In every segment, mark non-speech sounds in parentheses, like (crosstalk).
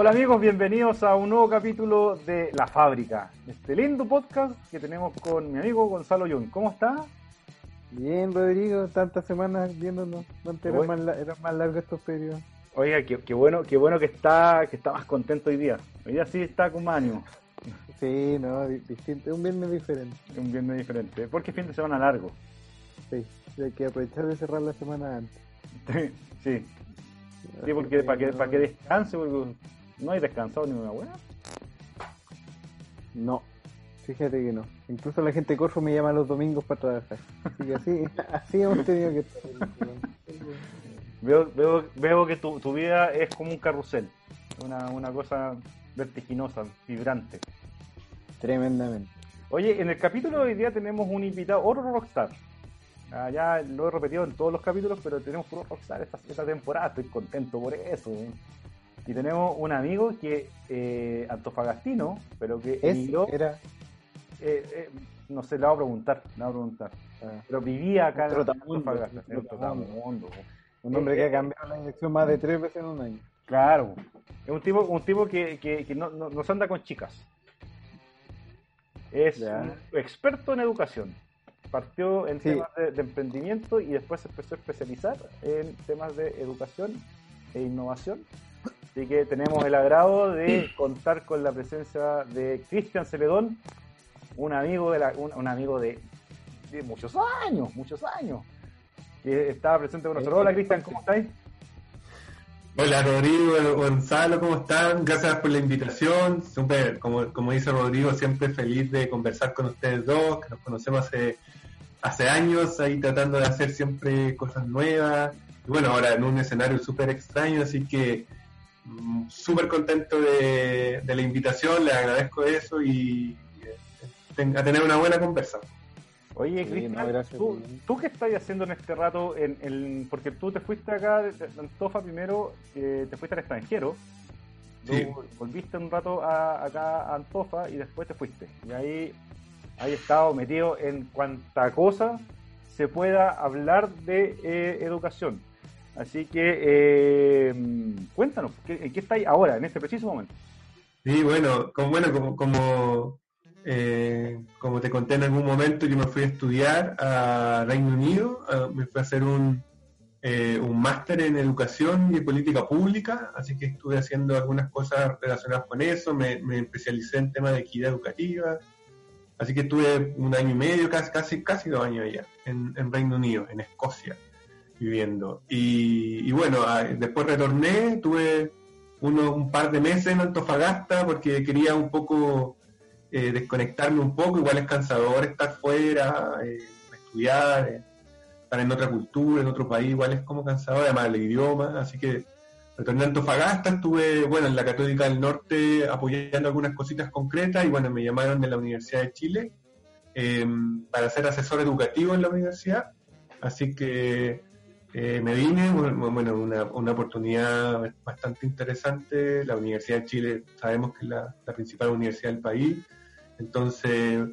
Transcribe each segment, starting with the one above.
Hola amigos, bienvenidos a un nuevo capítulo de La Fábrica, este lindo podcast que tenemos con mi amigo Gonzalo Young. ¿Cómo está? Bien, Rodrigo, tantas semanas viéndonos, antes eran más, era más largos estos periodos. Oiga, qué, bueno, qué bueno que está, que está más contento hoy día. Hoy día sí está con más ánimo. Sí, no, distinto, un viernes diferente. Un viernes diferente, porque es fin de semana largo. Sí, hay que aprovechar de cerrar la semana antes. (laughs) sí, sí, porque para que, para que descanse, porque no hay descansado ni una buena. No, fíjate que no. Incluso la gente de Corfo me llama los domingos para trabajar. Así que así, (laughs) así hemos tenido que estar. Veo, veo, veo que tu, tu vida es como un carrusel, una, una cosa vertiginosa, vibrante. Tremendamente. Oye, en el capítulo de hoy día tenemos un invitado, otro rockstar. Ah, ya lo he repetido en todos los capítulos, pero tenemos puro rockstar esta, esta temporada, estoy contento por eso. Y tenemos un amigo que, eh, antofagastino, pero que emigró, era... Eh, eh, no sé, le voy a preguntar, le voy a preguntar. Ah. Pero vivía acá en Antofagasta, en Trotamundo. Un hombre que ha cambiado la dirección más de tres veces en un año. Claro, es un tipo, un tipo que, que, que no, no, se anda con chicas. Es un experto en educación. Partió en temas de, emprendimiento y después se empezó a especializar en temas de educación e innovación. Así que tenemos el agrado de contar con la presencia de Cristian Celedón, un amigo de la, un, amigo de, de, muchos años, muchos años, que estaba presente con nosotros. Hola Cristian, ¿cómo estáis? Hola Rodrigo, Gonzalo, ¿cómo están? Gracias por la invitación. Super, como, como dice Rodrigo, siempre feliz de conversar con ustedes dos, que nos conocemos hace, hace años, ahí tratando de hacer siempre cosas nuevas. Y bueno, ahora en un escenario súper extraño, así que súper contento de, la invitación, les agradezco eso y, a tener una buena conversación. Oye, Cristian, ¿tú, qué estás haciendo en este rato? En, porque tú te fuiste acá de, Antofa primero, eh, te fuiste al extranjero, volviste un rato acá a Antofa y después te fuiste. Y ahí hay estado metido en cuanta cosa se pueda hablar de eh, educación. Así que eh, cuéntanos, ¿en qué estáis ahora, en este preciso momento? Sí, bueno, como, bueno, como, como eh, como te conté en algún momento, yo me fui a estudiar a Reino Unido, me fui a hacer un, eh, un máster en educación y política pública, así que estuve haciendo algunas cosas relacionadas con eso, me, especialicé en temas de equidad educativa, así que estuve un año y medio, casi, casi, casi dos años allá, en, Reino Unido, en Escocia, viviendo. Y, bueno, después retorné, tuve uno, un par de meses en Antofagasta porque quería un poco eh, desconectarme un poco, igual es cansador estar fuera, eh, estudiar, eh, estar en otra cultura, en otro país, igual es como cansador, además el idioma, así que retorné a Antofagasta, estuve, bueno, en la Católica del Norte apoyando algunas cositas concretas y bueno, me llamaron de la Universidad de Chile para ser asesor educativo en la universidad, así que me vine, bueno, una, una, oportunidad bastante interesante. La Universidad de Chile sabemos que es la, principal universidad del país. Entonces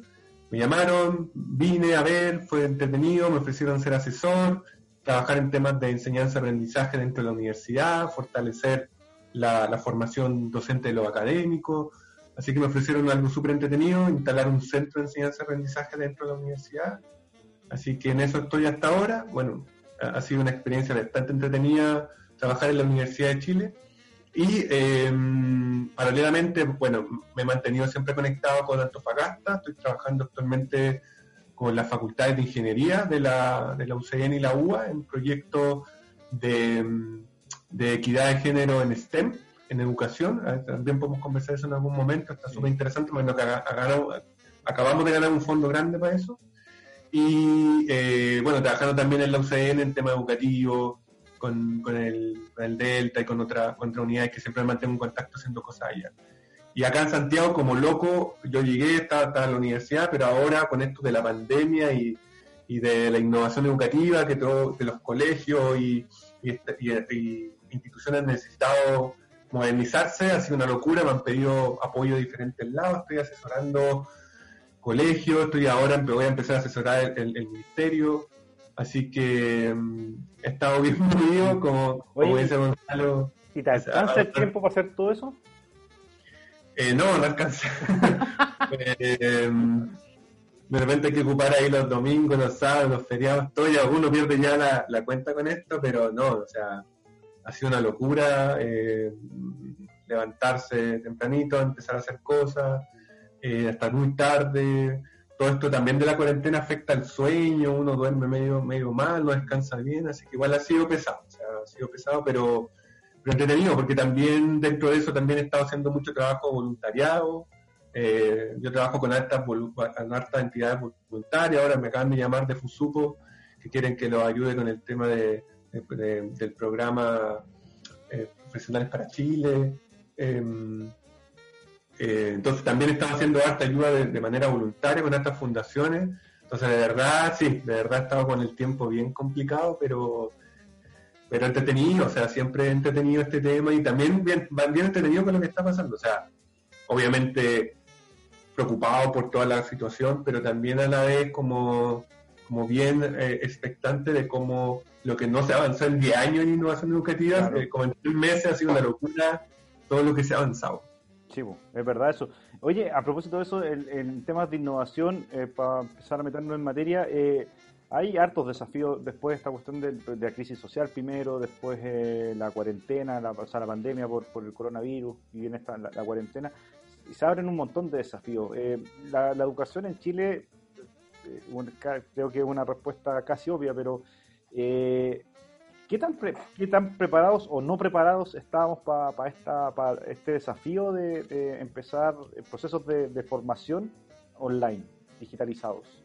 me llamaron, vine a ver, fue entretenido, me ofrecieron ser asesor, trabajar en temas de enseñanza-aprendizaje dentro de la universidad, fortalecer la, formación docente de lo académico. Así que me ofrecieron algo súper entretenido, instalar un centro de enseñanza-aprendizaje dentro de la universidad. Así que en eso estoy hasta ahora. Bueno, ha sido una experiencia bastante entretenida trabajar en la Universidad de Chile. Y em, paralelamente, bueno, me he mantenido siempre conectado con Antofagasta, estoy trabajando actualmente con las facultades de ingeniería de la, de la UCN y la UA en proyectos de, de equidad de género en STEM, en educación. También podemos conversar eso en algún momento, está súper interesante, bueno, acabamos de ganar un fondo grande para eso. Y eh, bueno, trabajando también en la UCN en tema educativo, con, con, el, Delta y con, otra, con otras unidades que siempre mantengo en contacto haciendo cosas allá. Y acá en Santiago, como loco, yo llegué, estaba, en la universidad, pero ahora con esto de la pandemia y, y de la innovación educativa, que todo, de los colegios y, y, instituciones han necesitado modernizarse, ha sido una locura, me han pedido apoyo de diferentes lados, estoy asesorando colegios, estoy ahora, voy a empezar a asesorar el, el ministerio, Así que mm, he estado bien (laughs) movido, como, como dice Gonzalo. ¿Y te alcanza el tiempo para hacer todo eso? Eh, no, no alcanza. (laughs) Eh, de repente hay que ocupar ahí los domingos, los sábados, los feriados, todo, y alguno pierde ya la, cuenta con esto, pero no, o sea, ha sido una locura eh, levantarse tempranito, empezar a hacer cosas, eh, hasta muy tarde. Todo esto también de la cuarentena afecta al sueño, uno duerme medio, medio mal, no descansa bien, así que igual ha sido pesado, o sea, ha sido pesado, pero, pero entretenido, porque también dentro de eso también he estado haciendo mucho trabajo voluntariado, eh, yo trabajo con hartas, entidades voluntarias, ahora me acaban de llamar de Fusupo, que quieren que los ayude con el tema de, del programa eh, Profesionales para Chile. Em, eh, entonces también estamos haciendo harta ayuda de, manera voluntaria con estas fundaciones. Entonces de verdad, sí, de verdad estaba con el tiempo bien complicado, pero pero entretenido, o sea, siempre entretenido este tema y también bien, bien entretenido con lo que está pasando. O sea, obviamente preocupado por toda la situación, pero también a la vez como, como bien eh, expectante de cómo lo que no se avanzó en 10 años en innovación educativa, eh, como en 3 meses ha sido una locura todo lo que se ha avanzado. Es verdad eso. Oye, a propósito de eso, en, temas de innovación, eh, para empezar a meternos en materia, hay hartos desafíos después de esta cuestión de, la crisis social primero, después la cuarentena, la, o la pandemia por, el coronavirus y viene esta, la cuarentena y se abren un montón de desafíos. Eh, la, educación en Chile, eh, creo que es una respuesta casi obvia, pero eh, ¿qué, tan ¿qué tan preparados o no preparados estábamos para esta este desafío de, empezar procesos de, formación online, digitalizados?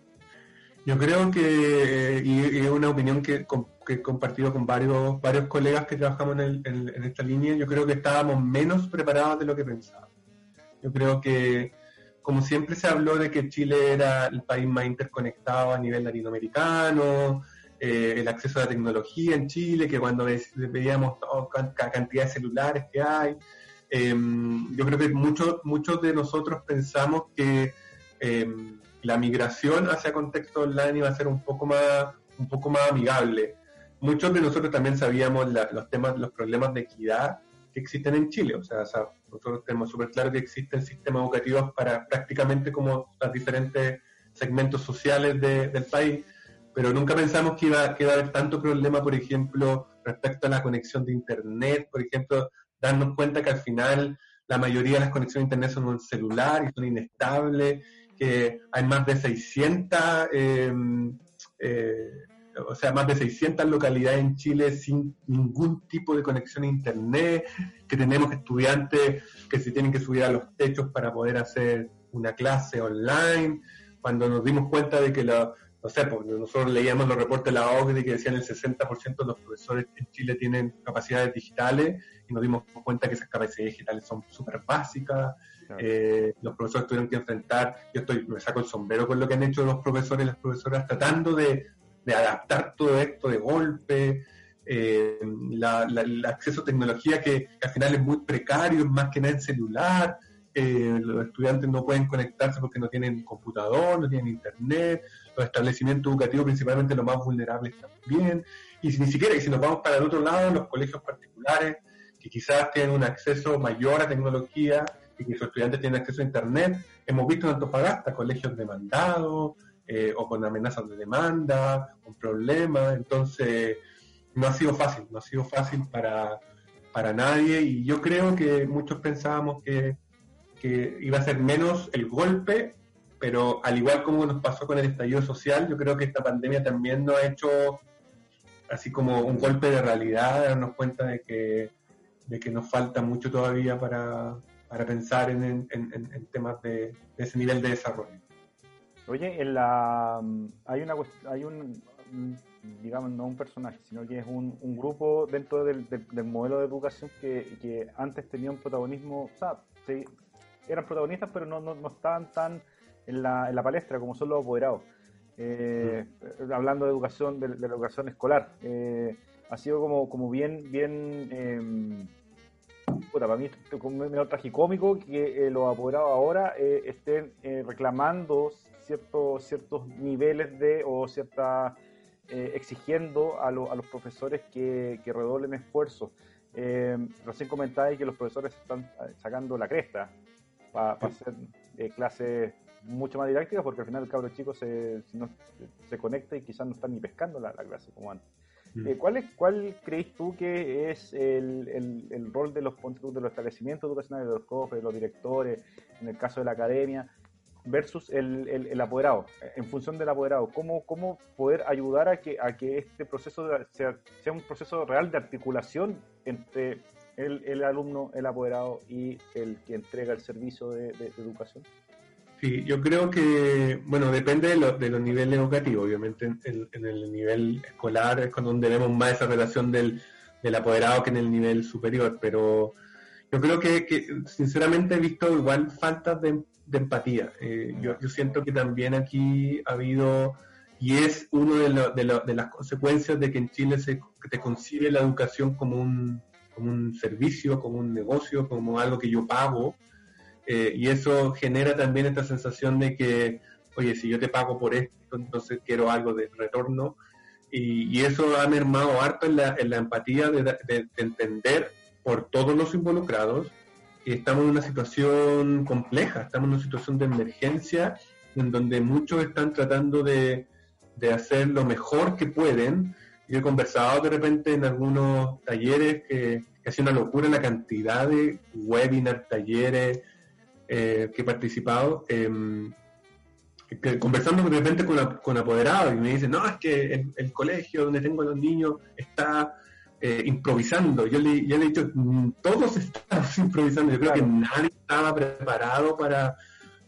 Yo creo que, y, es una opinión que, he compartido con varios, varios colegas que trabajamos en, en esta línea, yo creo que estábamos menos preparados de lo que pensábamos. Yo creo que, como siempre se habló de que Chile era el país más interconectado a nivel latinoamericano, eh, el acceso a la tecnología en Chile, que cuando veíamos la cantidad de celulares que hay, em, yo creo que muchos muchos de nosotros pensamos que em, la migración hacia contexto online iba a ser un poco más un poco más amigable. Muchos de nosotros también sabíamos los temas, los problemas de equidad que existen en Chile. O sea, nosotros tenemos súper claro que existen sistemas educativos para prácticamente como los diferentes segmentos sociales del país, pero nunca pensamos que iba, que iba a haber tanto problema, por ejemplo, respecto a la conexión de Internet, por ejemplo, darnos cuenta que al final la mayoría de las conexiones de Internet son en celular y son inestables, que hay más de 600 eh, eh, o sea, más de 600 localidades en Chile sin ningún tipo de conexión a Internet, que tenemos estudiantes que se tienen que subir a los techos para poder hacer una clase online, cuando nos dimos cuenta de que la, no sé, porque nosotros leíamos los reportes de la OCDE que decían el 60% de los profesores en Chile tienen capacidades digitales y nos dimos cuenta que esas capacidades digitales son súper básicas. Eh, los profesores tuvieron que enfrentar, yo estoy, me saco el sombrero con lo que han hecho los profesores y las profesoras tratando de de adaptar todo esto de golpe, eh, el acceso a tecnología que, al final es muy precario, es más que nada en celular, eh, los estudiantes no pueden conectarse porque no tienen computador, no tienen internet, los establecimientos educativos principalmente los más vulnerables también, y ni siquiera, y si nos vamos para el otro lado, los colegios particulares, que quizás tienen un acceso mayor a tecnología y que sus estudiantes tienen acceso a internet, hemos visto en Antofagasta colegios demandados, eh, o con amenazas de demanda, con problemas. Entonces, no ha sido fácil, no ha sido fácil para, para nadie y yo creo que muchos pensábamos que, que iba a ser menos el golpe, pero al igual como nos pasó con el estallido social, yo creo que esta pandemia también nos ha hecho así como un golpe de realidad, darnos cuenta de que, de que nos falta mucho todavía para, para pensar en, en, en temas de, de, ese nivel de desarrollo. Oye, en la, hay, una, hay un, digamos, no un personaje, sino que es un, un grupo dentro del, del, modelo de educación que, que, antes tenía un protagonismo, o sea, eran protagonistas, pero no, no, no estaban tan en la, en la, palestra como son los apoderados. Eh, mm. Hablando de educación, de, la educación escolar, eh, ha sido como, como bien, bien, eh, puta, para mí es como medio tragicómico que eh, los apoderados ahora estén reclamando ciertos, ciertos niveles de o cierta eh, exigiendo a, a, los profesores que, que esfuerzos. Eh, recién comentáis que los profesores están sacando la cresta para hacer eh, clases mucho más didácticas, porque al final el cabro chico se, se conecta y quizás no está ni pescando la, clase como antes. Mm. Eh, ¿cuál, es, ¿Cuál crees tú que es el, el, el rol de los, de los establecimientos educacionales, de los cofres, de los directores, en el caso de la academia, versus el, el, apoderado, en función del apoderado, ¿cómo, cómo poder ayudar a que, a que este proceso sea, sea un proceso real de articulación entre el, el, alumno, el apoderado y el que entrega el servicio de, educación? Sí, yo creo que, bueno, depende de, de los niveles educativos. Obviamente en, el nivel escolar es con donde vemos más esa relación del, del apoderado que en el nivel superior, pero yo creo que, que sinceramente he visto igual faltas de, de empatía. Eh, yo, yo, siento que también aquí ha habido, y es una de, de, las consecuencias de que en Chile se te concibe la educación como un, como un servicio, como un negocio, como algo que yo pago, eh, y eso genera también esta sensación de que, oye, si yo te pago por esto, entonces quiero algo de retorno, y, eso ha mermado harto en la, empatía de, de entender por todos los involucrados estamos en una situación compleja, estamos en una situación de emergencia en donde muchos están tratando de, hacer lo mejor que pueden. Yo he conversado de repente en algunos talleres que, ha sido una locura la cantidad de webinars, talleres eh, que he participado. Em, conversando de repente con, con apoderados y me dicen, no, es que el, el colegio donde tengo a los niños está eh, improvisando. Yo le, le he dicho, mm, todos estamos (laughs) improvisando. Yo creo que nadie estaba preparado para,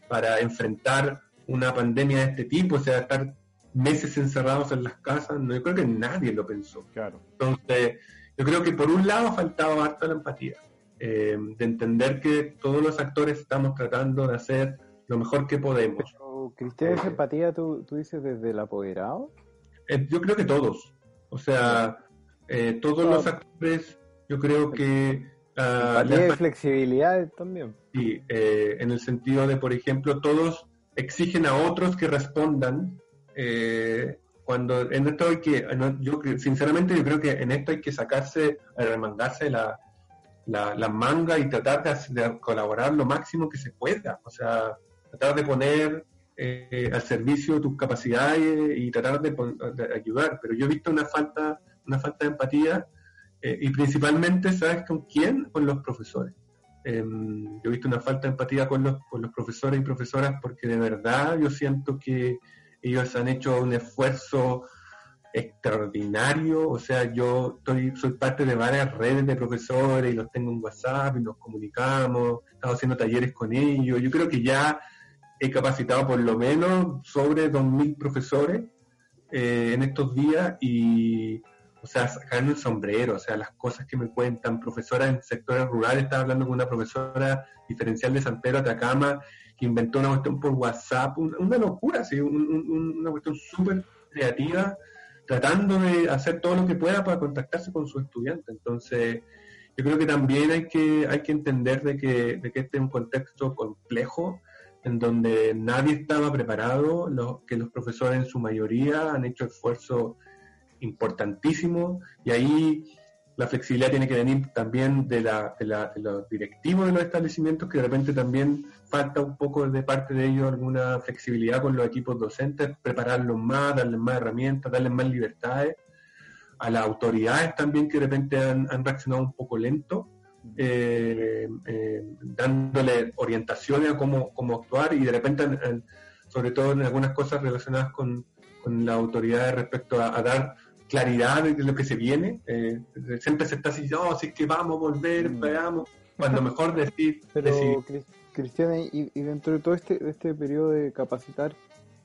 para enfrentar una pandemia de este tipo, o sea, estar meses encerrados en las casas. No, yo creo que nadie lo pensó. Claro. Entonces, yo creo que por un lado faltaba harta la empatía, eh, de entender que todos los actores estamos tratando de hacer lo mejor que podemos. Cristian, esa empatía tú, tú dices desde el apoderado? Eh, yo creo que todos. O sea, eh, todos los actores, yo creo que... Uh, flexibilidad también. Sí, eh, en el sentido de, por ejemplo, todos exigen a otros que respondan. Eh, cuando en esto hay que, yo sinceramente yo creo que en esto hay que sacarse, remangarse la, la, manga y tratar de, colaborar lo máximo que se pueda. O sea, tratar de poner al servicio tus capacidades y tratar de, ayudar. Pero yo he visto una falta una falta de empatía eh, y principalmente, ¿sabes con quién? Con los profesores. Em, yo he visto una falta de empatía con los, con los profesores y profesoras porque de verdad yo siento que ellos han hecho un esfuerzo extraordinario, o sea, yo soy parte de varias redes de profesores y los tengo en WhatsApp y nos comunicamos, estamos haciendo talleres con ellos, yo creo que ya he capacitado por lo menos sobre 2.000 profesores eh, en estos días y, o sea, sacarme el sombrero, o sea, las cosas que me cuentan, profesoras en sectores rurales, estaba hablando con una profesora diferencial de San Pedro Atacama, que inventó una cuestión por WhatsApp, una, locura, ¿sí? una cuestión súper creativa, tratando de hacer todo lo que pueda para contactarse con su estudiante. Entonces, yo creo que también hay que, hay que entender de que, de que este es un contexto complejo, en donde nadie estaba preparado, que los profesores en su mayoría han hecho esfuerzos importantísimo y ahí la flexibilidad tiene que venir también de, la, de, la, de, los directivos de los establecimientos, que de repente también falta un poco de parte de ellos alguna flexibilidad con los equipos docentes, prepararlos más, darles más herramientas, darles más libertades. A las autoridades también que de repente han, han reaccionado un poco lento, eh, eh, dándole orientaciones a cómo, cómo, actuar y de repente, sobre todo en algunas cosas relacionadas con, con las autoridades respecto a dar claridad de lo que se viene. Eh, siempre se está diciendo, oh, si es que vamos a volver, mm. veamos, cuando mejor decir. Pero, Cristian, y, dentro de todo este, este periodo de capacitar,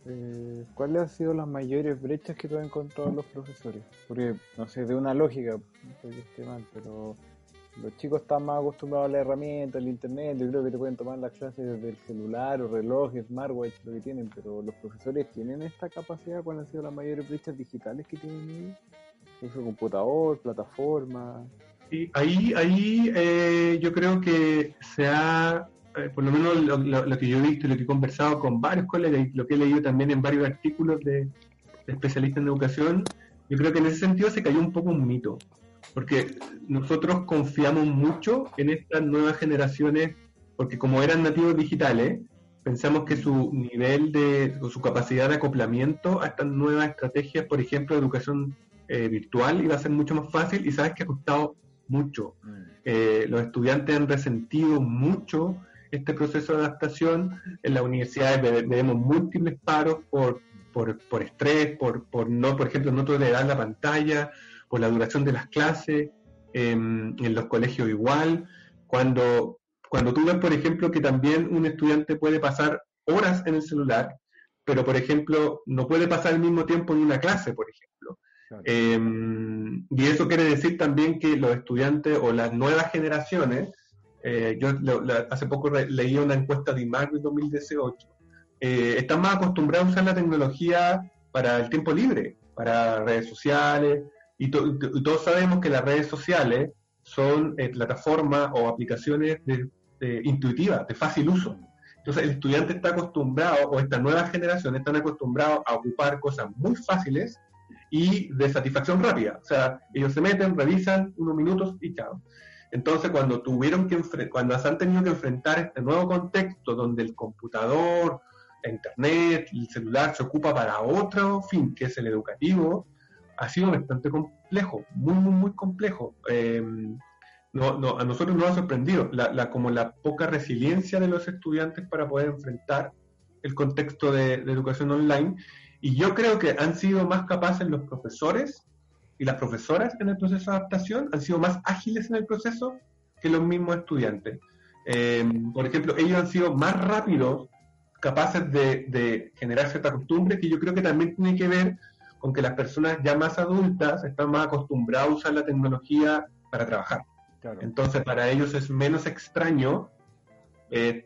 eh, ¿cuáles han sido las mayores brechas que tú has encontrado en los profesores? Porque, no sé, de una lógica, pero los chicos están más acostumbrados a la herramienta, al internet, yo creo que te pueden tomar las clases desde el celular o reloj, smartwatch, lo que tienen, pero los profesores tienen esta capacidad, ¿cuáles han sido las mayores brechas digitales que tienen ellos? computador, plataforma. Sí, ahí, ahí eh, yo creo que se ha, por lo menos lo, que yo he visto y lo que he conversado con varios colegas y lo que he leído también en varios artículos de especialistas en educación, yo creo que en ese sentido se cayó un poco un mito porque nosotros confiamos mucho en estas nuevas generaciones porque como eran nativos digitales, pensamos que su nivel de, o su capacidad de acoplamiento a estas nuevas estrategias, por ejemplo, de educación eh, virtual, iba a ser mucho más fácil y sabes que ha costado mucho. Mm. Eh, los estudiantes han resentido mucho este proceso de adaptación. En las universidades vemos múltiples paros por, por, por estrés, por, por, no, por ejemplo, no tolerar la pantalla, por la duración de las clases, em, en los colegios igual. Cuando, cuando tú ves, por ejemplo, que también un estudiante puede pasar horas en el celular, pero, por ejemplo, no puede pasar el mismo tiempo en una clase, por ejemplo. Em, y eso quiere decir también que los estudiantes o las nuevas generaciones, eh, yo hace poco leí una encuesta de IMAC de 2018, eh, están más acostumbrados a usar la tecnología para el tiempo libre, para redes sociales, y, todos sabemos que las redes sociales son eh, plataformas o aplicaciones intuitivas, de fácil uso. Entonces el estudiante está acostumbrado, o esta nueva generación están acostumbrados a ocupar cosas muy fáciles y de satisfacción rápida. O sea, ellos se meten, revisan unos minutos y chao. Entonces, cuando tuvieron que cuando se han tenido que enfrentar este nuevo contexto donde el computador, internet, el celular se ocupa para otro fin, que es el educativo, ha sido bastante complejo, muy, muy, muy complejo. Em, no, a nosotros nos ha sorprendido la, como la poca resiliencia de los estudiantes para poder enfrentar el contexto de educación online y yo creo que han sido más capaces los profesores y las profesoras en el proceso de adaptación, han sido más ágiles en el proceso que los mismos estudiantes. Eh, por ejemplo, ellos han sido más rápidos, capaces de, generar cierta costumbre, que yo creo que también tiene que ver con que las personas ya más adultas están más acostumbradas a usar la tecnología para trabajar. Entonces, para ellos es menos extraño eh,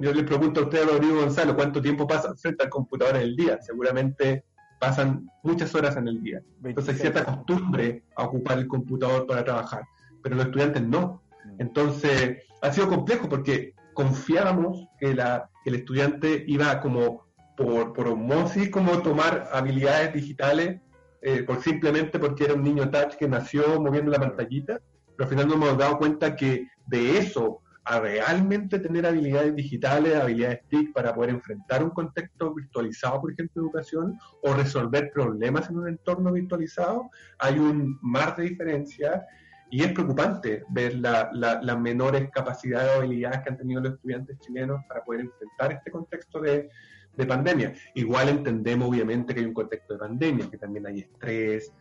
yo le pregunto a usted, Rodrigo Gonzalo, ¿cuánto tiempo pasa frente al computador en el día? Seguramente pasan muchas horas en el día. Entonces hay cierta costumbre a ocupar el computador para trabajar, pero los estudiantes no. Mm. Entonces ha sido complejo porque confiábamos que, la, el estudiante iba como por, por osmosis, como tomar habilidades digitales, eh, por, simplemente porque era un niño touch que nació moviendo la pantallita, pero al final nos hemos dado cuenta que de eso a realmente tener habilidades digitales, habilidades TIC para poder enfrentar un contexto virtualizado, por ejemplo, educación, o resolver problemas en un entorno virtualizado, hay un mar de diferencia y es preocupante ver las menores capacidades o habilidades que han tenido los estudiantes chilenos para poder enfrentar este contexto de, de pandemia. Igual entendemos, obviamente, que hay un contexto de pandemia, que también hay estrés,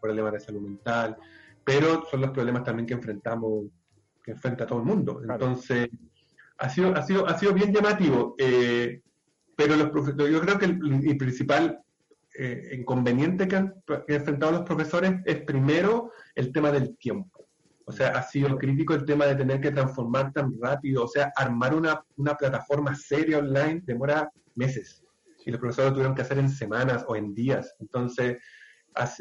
problemas de salud mental, pero son los problemas también que enfrentamos que enfrenta a todo el mundo. Entonces, ha sido, ha sido, ha sido bien llamativo. Eh, pero los yo creo que el, principal eh, inconveniente que han, enfrentado los profesores es primero el tema del tiempo. O sea, ha sido crítico el tema de tener que transformar tan rápido. O sea, armar una, una plataforma seria online demora meses. Y los profesores lo tuvieron que hacer en semanas o en días. Entonces,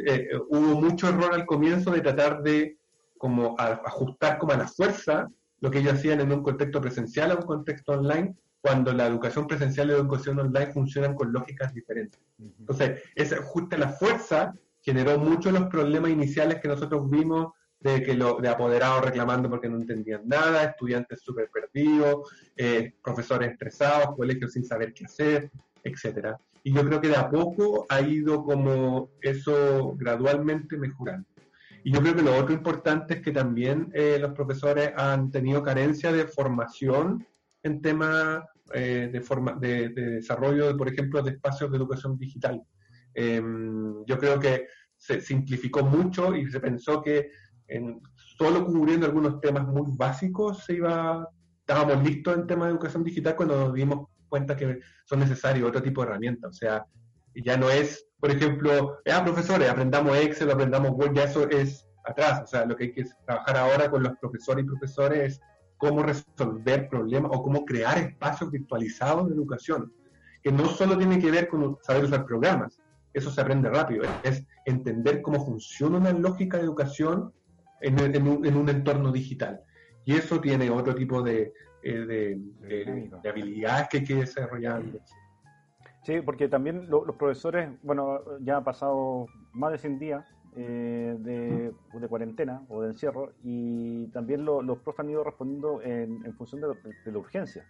eh, hubo mucho error al comienzo de tratar de como ajustar como a la fuerza lo que ellos hacían en un contexto presencial a un contexto online, cuando la educación presencial y la educación online funcionan con lógicas diferentes. Entonces, ese ajuste a la fuerza generó muchos de los problemas iniciales que nosotros vimos de que lo, de apoderados reclamando porque no entendían nada, estudiantes súper perdidos, eh, profesores estresados, colegios sin saber qué hacer, etcétera. Y yo creo que de a poco ha ido como eso gradualmente mejorando. Y yo creo que lo otro importante es que también eh, los profesores han tenido carencia de formación en temas eh, de, forma, de, desarrollo, por ejemplo, de espacios de educación digital. Em, yo creo que se simplificó mucho y se pensó que solo cubriendo algunos temas muy básicos se iba, estábamos listos en temas de educación digital cuando nos dimos cuenta que son necesarios otro tipo de herramientas. O sea, ya no es por ejemplo, ah, profesores, aprendamos Excel, aprendamos Word, ya eso es atrás. O sea, lo que hay que trabajar ahora con los profesores y profesores es cómo resolver problemas o cómo crear espacios virtualizados de educación, que no solo tiene que ver con saber usar programas, eso se aprende rápido, es entender cómo funciona una lógica de educación en, un, entorno digital. Y eso tiene otro tipo de, eh, de habilidades que hay que desarrollar. Sí, porque también los profesores, bueno, ya ha pasado más de 100 días eh, de, cuarentena o de encierro y también los profes han ido respondiendo en, función de, la urgencia.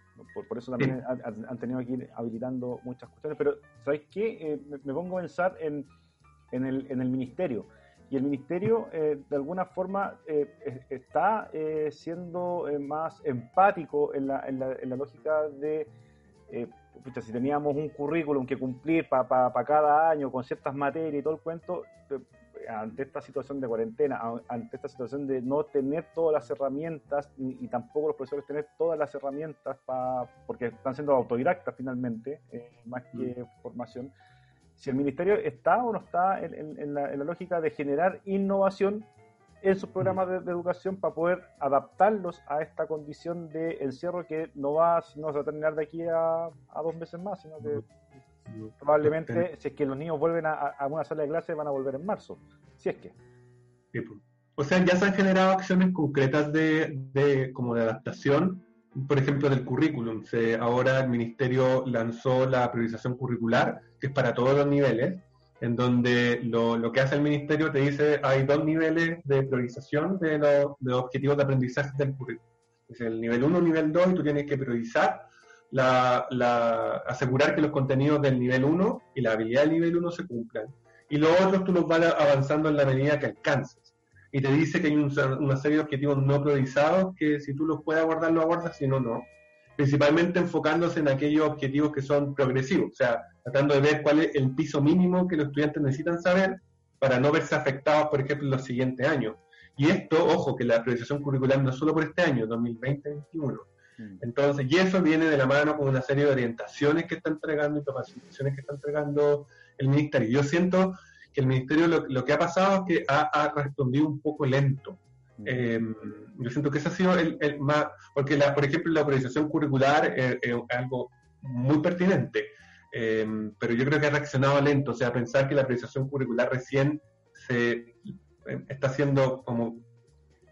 Por, eso también han, tenido que ir habilitando muchas cuestiones. Pero, ¿sabéis qué? Eh, me, pongo a pensar en, en, el, en el ministerio. Y el ministerio, eh, de alguna forma, está siendo más empático en la, en la, en la lógica de si teníamos un currículum que cumplir para cada año con ciertas materias y todo el cuento, ante esta situación de cuarentena, ante esta situación de no tener todas las herramientas y, tampoco los profesores tener todas las herramientas para, porque están siendo autodidactas finalmente, eh, más que mm. formación, si el ministerio está o no está en, la, lógica de generar innovación en sus programas de, educación para poder adaptarlos a esta condición de encierro que no va, no va a terminar de aquí a, a dos meses más, sino que Probablemente, si es que los niños vuelven a, una sala de clase, van a volver en marzo. Si es que. Pues. O sea, ya se han generado acciones concretas de, como de adaptación, por ejemplo, del currículum. Se, ahora el Ministerio lanzó la priorización curricular, que es para todos los niveles, en donde lo, que hace el Ministerio te dice hay dos niveles de priorización de, los objetivos de aprendizaje del currículum. Es el nivel 1, nivel 2, y tú tienes que priorizar asegurar que los contenidos del nivel 1 y la habilidad del nivel 1 se cumplan. Y los otros tú los vas avanzando en la medida que alcances. Y te dice que hay una serie de objetivos no priorizados que si tú los puedes abordar, lo abordas, si no, no. Principalmente enfocándose en aquellos objetivos que son progresivos, o sea, tratando de ver cuál es el piso mínimo que los estudiantes necesitan saber para no verse afectados, por ejemplo, en los siguientes años. Y esto, ojo, que la priorización curricular no es solo por este año, 2020-2021, Mm. Entonces, y eso viene de la mano con una serie de orientaciones que está entregando y capacitaciones que está entregando el ministerio. Yo siento que el ministerio lo, que ha pasado es que ha, respondido un poco lento. Mm. Em, yo siento que ese ha sido el, más, porque la, por ejemplo la autorización curricular es, algo muy pertinente, em, pero yo creo que ha reaccionado lento, o sea, pensar que la autorización curricular recién se em, está siendo como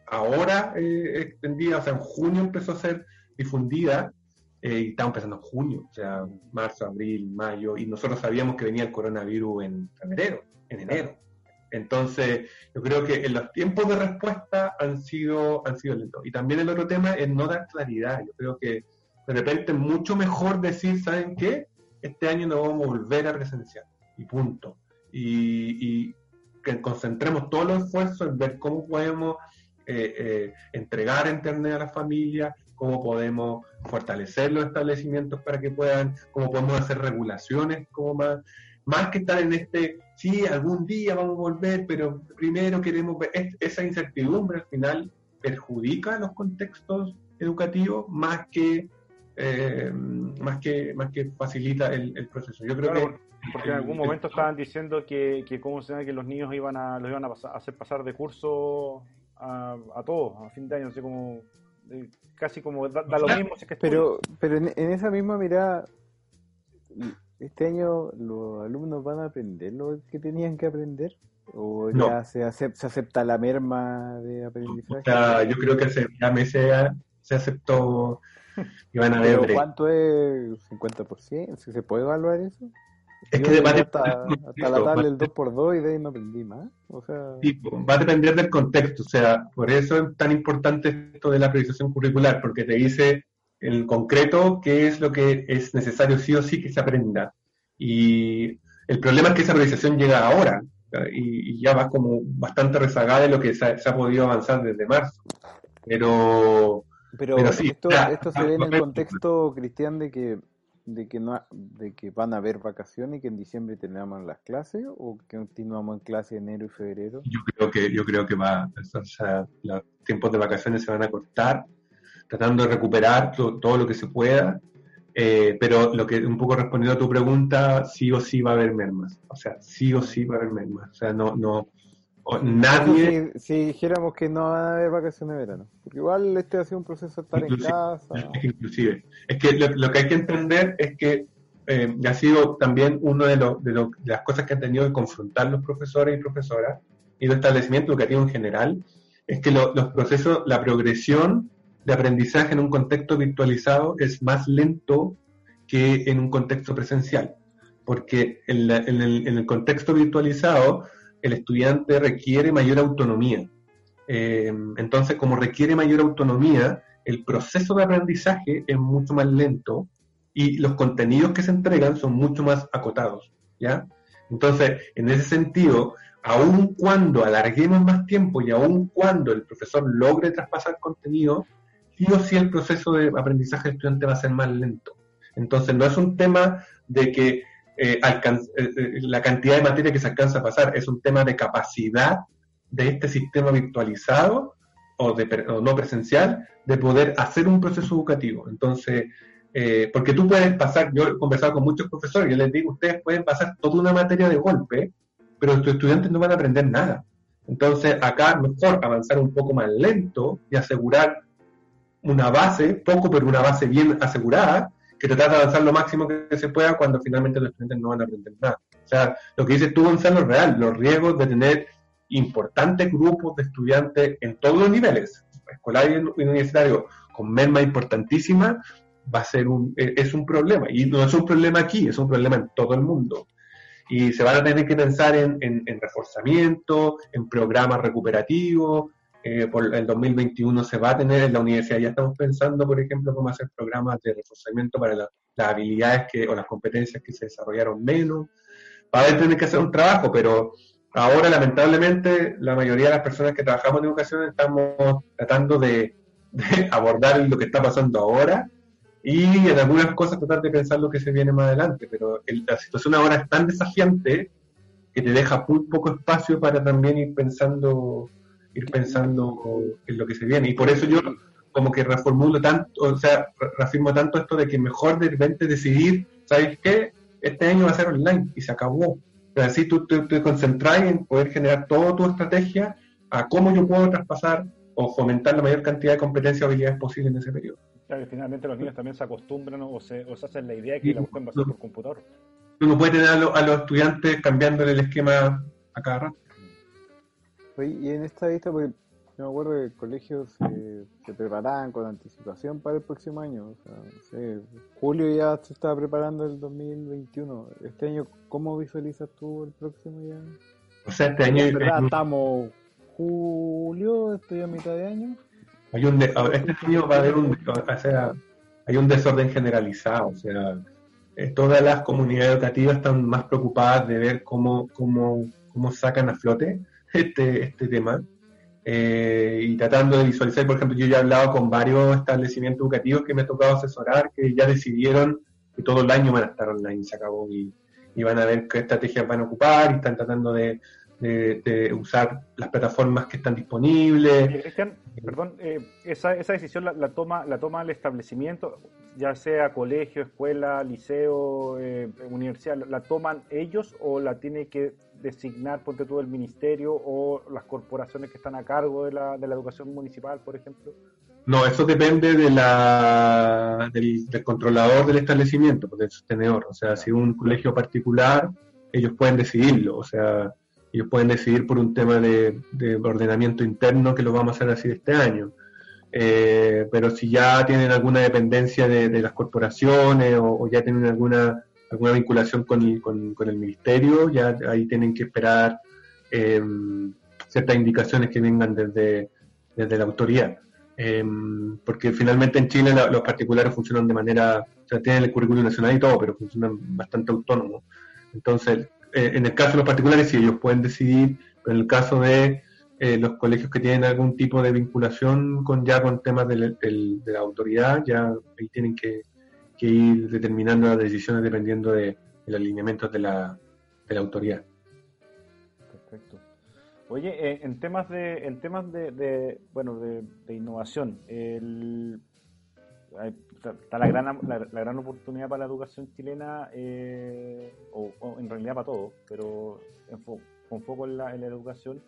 ahora eh, extendida, o sea, en junio empezó a ser difundida eh, y estamos empezando en junio, o sea, marzo, abril, mayo, y nosotros sabíamos que venía el coronavirus en enero, en enero. Entonces, yo creo que en los tiempos de respuesta han sido, han sido lentos. Y también el otro tema es no dar claridad. Yo creo que de repente es mucho mejor decir, ¿saben qué? Este año no vamos a volver a presenciar. Y punto. Y, que concentremos todos los esfuerzos en ver cómo podemos eh, eh, entregar Internet a la familia, cómo podemos fortalecer los establecimientos para que puedan, cómo podemos hacer regulaciones, como más, más que estar en este, sí, algún día vamos a volver, pero primero queremos ver, esa incertidumbre al final perjudica los contextos educativos más que eh, más que más que facilita el, proceso. Yo creo que porque en algún momento estaban diciendo que, que cómo se que los niños iban a los iban a, hacer pasar de curso a, a todos a fin de año, así como casi como da, lo mismo. pero pero en, esa misma mirada, este año los alumnos van a aprender lo que tenían que aprender. ¿O ya se, acepta, se acepta la merma de aprendizaje? yo creo que hace ya meses se aceptó y van a ver. ¿Cuánto es? ¿50%? ¿Si se puede evaluar eso? Es que depende hasta, hasta la tabla del 2x2 y de ahí no aprendí más. O sea... va a depender del contexto. O sea, por eso es tan importante esto de la priorización curricular, porque te dice en concreto qué es lo que es necesario sí o sí que se aprenda. Y el problema es que esa priorización llega ahora y, ya va como bastante rezagada de lo que se ha, podido avanzar desde marzo. Pero, pero, esto, esto se ve en el contexto, Cristian, de que de que no de que van a haber vacaciones y que en diciembre terminamos las clases o que continuamos en clase enero y febrero. Yo creo que yo creo que va o sea, los tiempos de vacaciones se van a cortar tratando de recuperar todo, lo que se pueda eh, pero lo que un poco respondiendo a tu pregunta sí o sí va a haber mermas o sea sí o sí va a haber mermas o sea no no nadie. Si, dijéramos que no van a haber vacaciones de verano. Porque igual este ha sido un proceso de estar en casa. (laughs) Inclusive. Es que lo, que hay que entender es que eh, ha sido también una de, de, las cosas que han tenido que confrontar los profesores y profesoras y los establecimientos educativos en general, es que los procesos, la progresión de aprendizaje en un contexto virtualizado es más lento que en un contexto presencial. Porque en, el, en el contexto virtualizado el estudiante requiere mayor autonomía. Eh, entonces, como requiere mayor autonomía, el proceso de aprendizaje es mucho más lento y los contenidos que se entregan son mucho más acotados, ¿ya? Entonces, en ese sentido, aun cuando alarguemos más tiempo y aun cuando el profesor logre traspasar contenido, sí o sí el proceso de aprendizaje del estudiante va a ser más lento. Entonces, no es un tema de que eh, eh, eh, la cantidad de materia que se alcanza a pasar, es un tema de capacidad de este sistema virtualizado o, de, no presencial de poder hacer un proceso educativo. Entonces, porque tú puedes pasar, yo he conversado con muchos profesores, yo les digo, ustedes pueden pasar toda una materia de golpe, pero tus estudiantes no van a aprender nada. Entonces, acá mejor avanzar un poco más lento y asegurar una base, poco, pero una base bien asegurada, que tratar de avanzar lo máximo que se pueda cuando finalmente los estudiantes no van a aprender nada. O sea, lo que dices tú, Gonzalo, es real. Los riesgos de tener importantes grupos de estudiantes en todos los niveles, escolar y universitario, con merma importantísima, va a ser un, e, es un problema. Y no es un problema aquí, es un problema en todo el mundo. Y se van a tener que pensar en, en reforzamiento, en programas recuperativos, eh, por el 2021 se va a tener en la universidad. Ya estamos pensando, por ejemplo, cómo hacer programas de reforzamiento para las habilidades que, o las competencias que se desarrollaron menos. Va a tener que hacer un trabajo, pero ahora, lamentablemente, la mayoría de las personas que trabajamos en educación estamos tratando de, (laughs) abordar lo que está pasando ahora y en algunas cosas tratar de pensar lo que se viene más adelante. Pero la situación ahora es tan desafiante que te deja muy poco espacio para también ir pensando ir pensando en lo que se viene. Y por eso yo como que reformulo tanto, o sea, reafirmo tanto esto de que mejor de repente decidir, ¿sabes qué? Este año va a ser online y se acabó. Pero así tú te, concentras en poder generar toda tu estrategia a cómo yo puedo traspasar o fomentar la mayor cantidad de competencias o habilidades posibles en ese periodo. Claro, finalmente los niños también se acostumbran o se, o se hacen la idea de que la buscan basar por computador. Uno puede tener a, a los estudiantes cambiándole el esquema a cada rato y en esta vista, pues, yo me acuerdo que colegios se, se preparaban con anticipación para el próximo año. O sea, no sé, julio ya se estaba preparando el 2021. Este año, ¿cómo visualizas tú el próximo ya? O sea, este año... estamos julio, estoy a mitad de año. Hay un este año va a haber un... O sea, hay un desorden generalizado. O sea, eh, todas las comunidades educativas están más preocupadas de ver cómo, cómo, cómo sacan a flote este, este tema eh, y tratando de visualizar, por ejemplo, yo ya he hablado con varios establecimientos educativos que me ha tocado asesorar que ya decidieron que todo el año van a estar online, se acabó y, van a ver qué estrategias van a ocupar y están tratando de, usar las plataformas que están disponibles. Eh, Cristian, perdón, eh, esa, esa decisión la, toma la toma el establecimiento, ya sea colegio, escuela, liceo, universidad, ¿la toman ellos o la tiene que designar, ponte todo el ministerio o las corporaciones que están a cargo de la, de la educación municipal, por ejemplo? No, eso depende de la, del, controlador del establecimiento, del sostenedor. O sea, si un colegio particular, ellos pueden decidirlo. O sea, ellos pueden decidir por un tema de, ordenamiento interno que lo vamos a hacer así este año. Eh, pero si ya tienen alguna dependencia de, las corporaciones o, ya tienen alguna alguna vinculación con el, con, el ministerio, ya ahí tienen que esperar em, ciertas indicaciones que vengan desde, desde la autoridad. Em, porque finalmente en Chile los particulares funcionan de manera, o sea, tienen el currículum nacional y todo, pero funcionan bastante autónomos. Entonces, eh, en el caso de los particulares, sí, ellos pueden decidir, pero en el caso de eh, los colegios que tienen algún tipo de vinculación con ya con temas de, de la autoridad, ya ahí tienen que, ir determinando las decisiones dependiendo de, los alineamientos de la, de la autoridad. Perfecto. Oye, eh, en temas de, en temas de, bueno, de, innovación, está la gran, la, gran oportunidad para la educación chilena, eh, o, en realidad para todo, pero con foco en la, en la educación,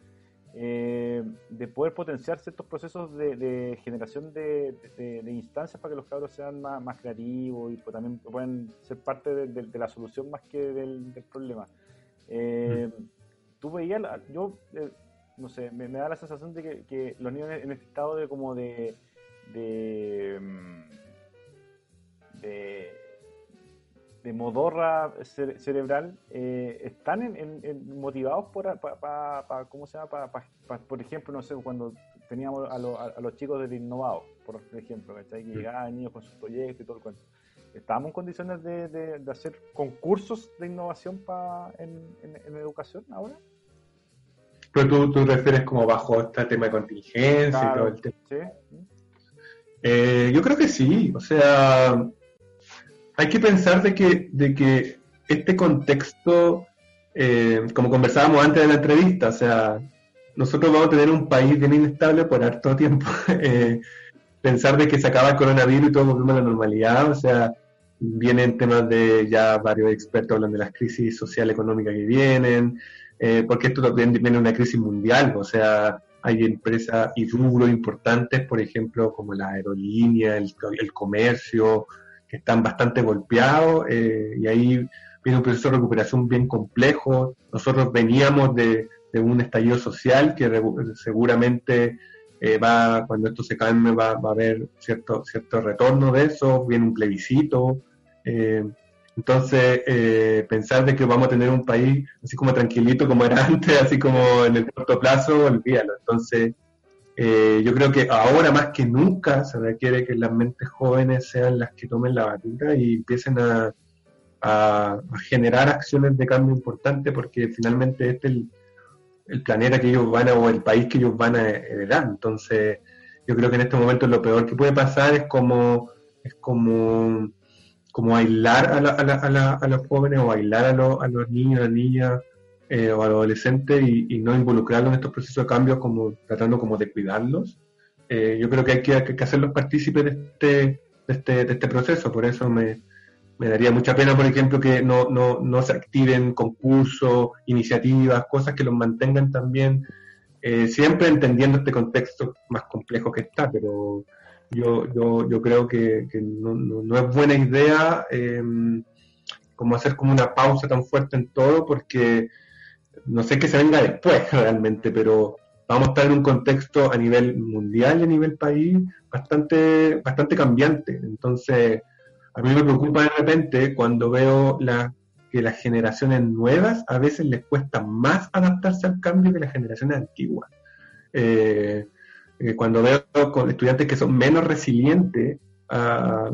eh, de poder potenciar ciertos procesos de, generación de, instancias para que los cabros sean más, creativos y pues, también puedan ser parte de, la solución más que del, problema. Eh, mm. Tú veías, yo eh, no sé, me, da la sensación de que, los niños en este estado de como de, de, modorra cerebral eh, están en, motivados por, ¿cómo se llama? por ejemplo, no sé, cuando teníamos a, los chicos del innovado, por ejemplo, Que llegaban niños con sus proyectos y todo el cuento. ¿Estábamos en condiciones de, hacer concursos de innovación en, educación ahora? Pero tú, tú refieres como bajo este tema de contingencia y todo el tema. ¿Sí? Eh, yo creo que sí, o sea, hay que pensar de que, de que este contexto, eh, como conversábamos antes de la entrevista, o sea, nosotros vamos a tener un país bien inestable por harto tiempo. (laughs) Eh, pensar de que se acaba el coronavirus y todo volvemos a la normalidad, o sea, vienen temas de ya varios expertos hablan de las crisis social económica que vienen, porque esto también viene una crisis mundial, o sea, hay empresas y rubros importantes, por ejemplo, como la aerolínea, el, comercio, están bastante golpeados eh, y ahí viene un proceso de recuperación bien complejo. Nosotros veníamos de, un estallido social que seguramente eh, va, cuando esto se calme va, va, a haber cierto, cierto retorno de eso, viene un plebiscito. Eh, entonces, eh, pensar de que vamos a tener un país así como tranquilito como era (laughs) antes, así como en el corto plazo, olvídalo. Entonces, eh, yo creo que ahora más que nunca se requiere que las mentes jóvenes sean las que tomen la batuta y empiecen a, generar acciones de cambio importante porque finalmente este es el, planeta que ellos van a, o el país que ellos van a heredar. Entonces, yo creo que en este momento lo peor que puede pasar es como, es como como aislar a, la, a, los jóvenes o aislar a, a los niños, a las niñas eh, o a los adolescentes y, no involucrarlos en estos procesos de cambio como tratando como de cuidarlos. Eh, yo creo que hay que, que, hacerlos partícipes de este, de este, de este proceso, por eso me, me daría mucha pena, por ejemplo, que no, no, no se activen concursos, iniciativas, cosas que los mantengan también, eh, siempre entendiendo este contexto más complejo que está, pero yo, yo, yo creo que, no, no, es buena idea em, como hacer como una pausa tan fuerte en todo porque no sé qué se venga después (laughs) realmente, pero vamos a estar en un contexto a nivel mundial y a nivel país bastante, bastante cambiante. Entonces, a mí me preocupa de repente cuando veo la, que las generaciones nuevas a veces les cuesta más adaptarse al cambio que las generaciones antiguas. Eh, eh, cuando veo con estudiantes que son menos resilientes a,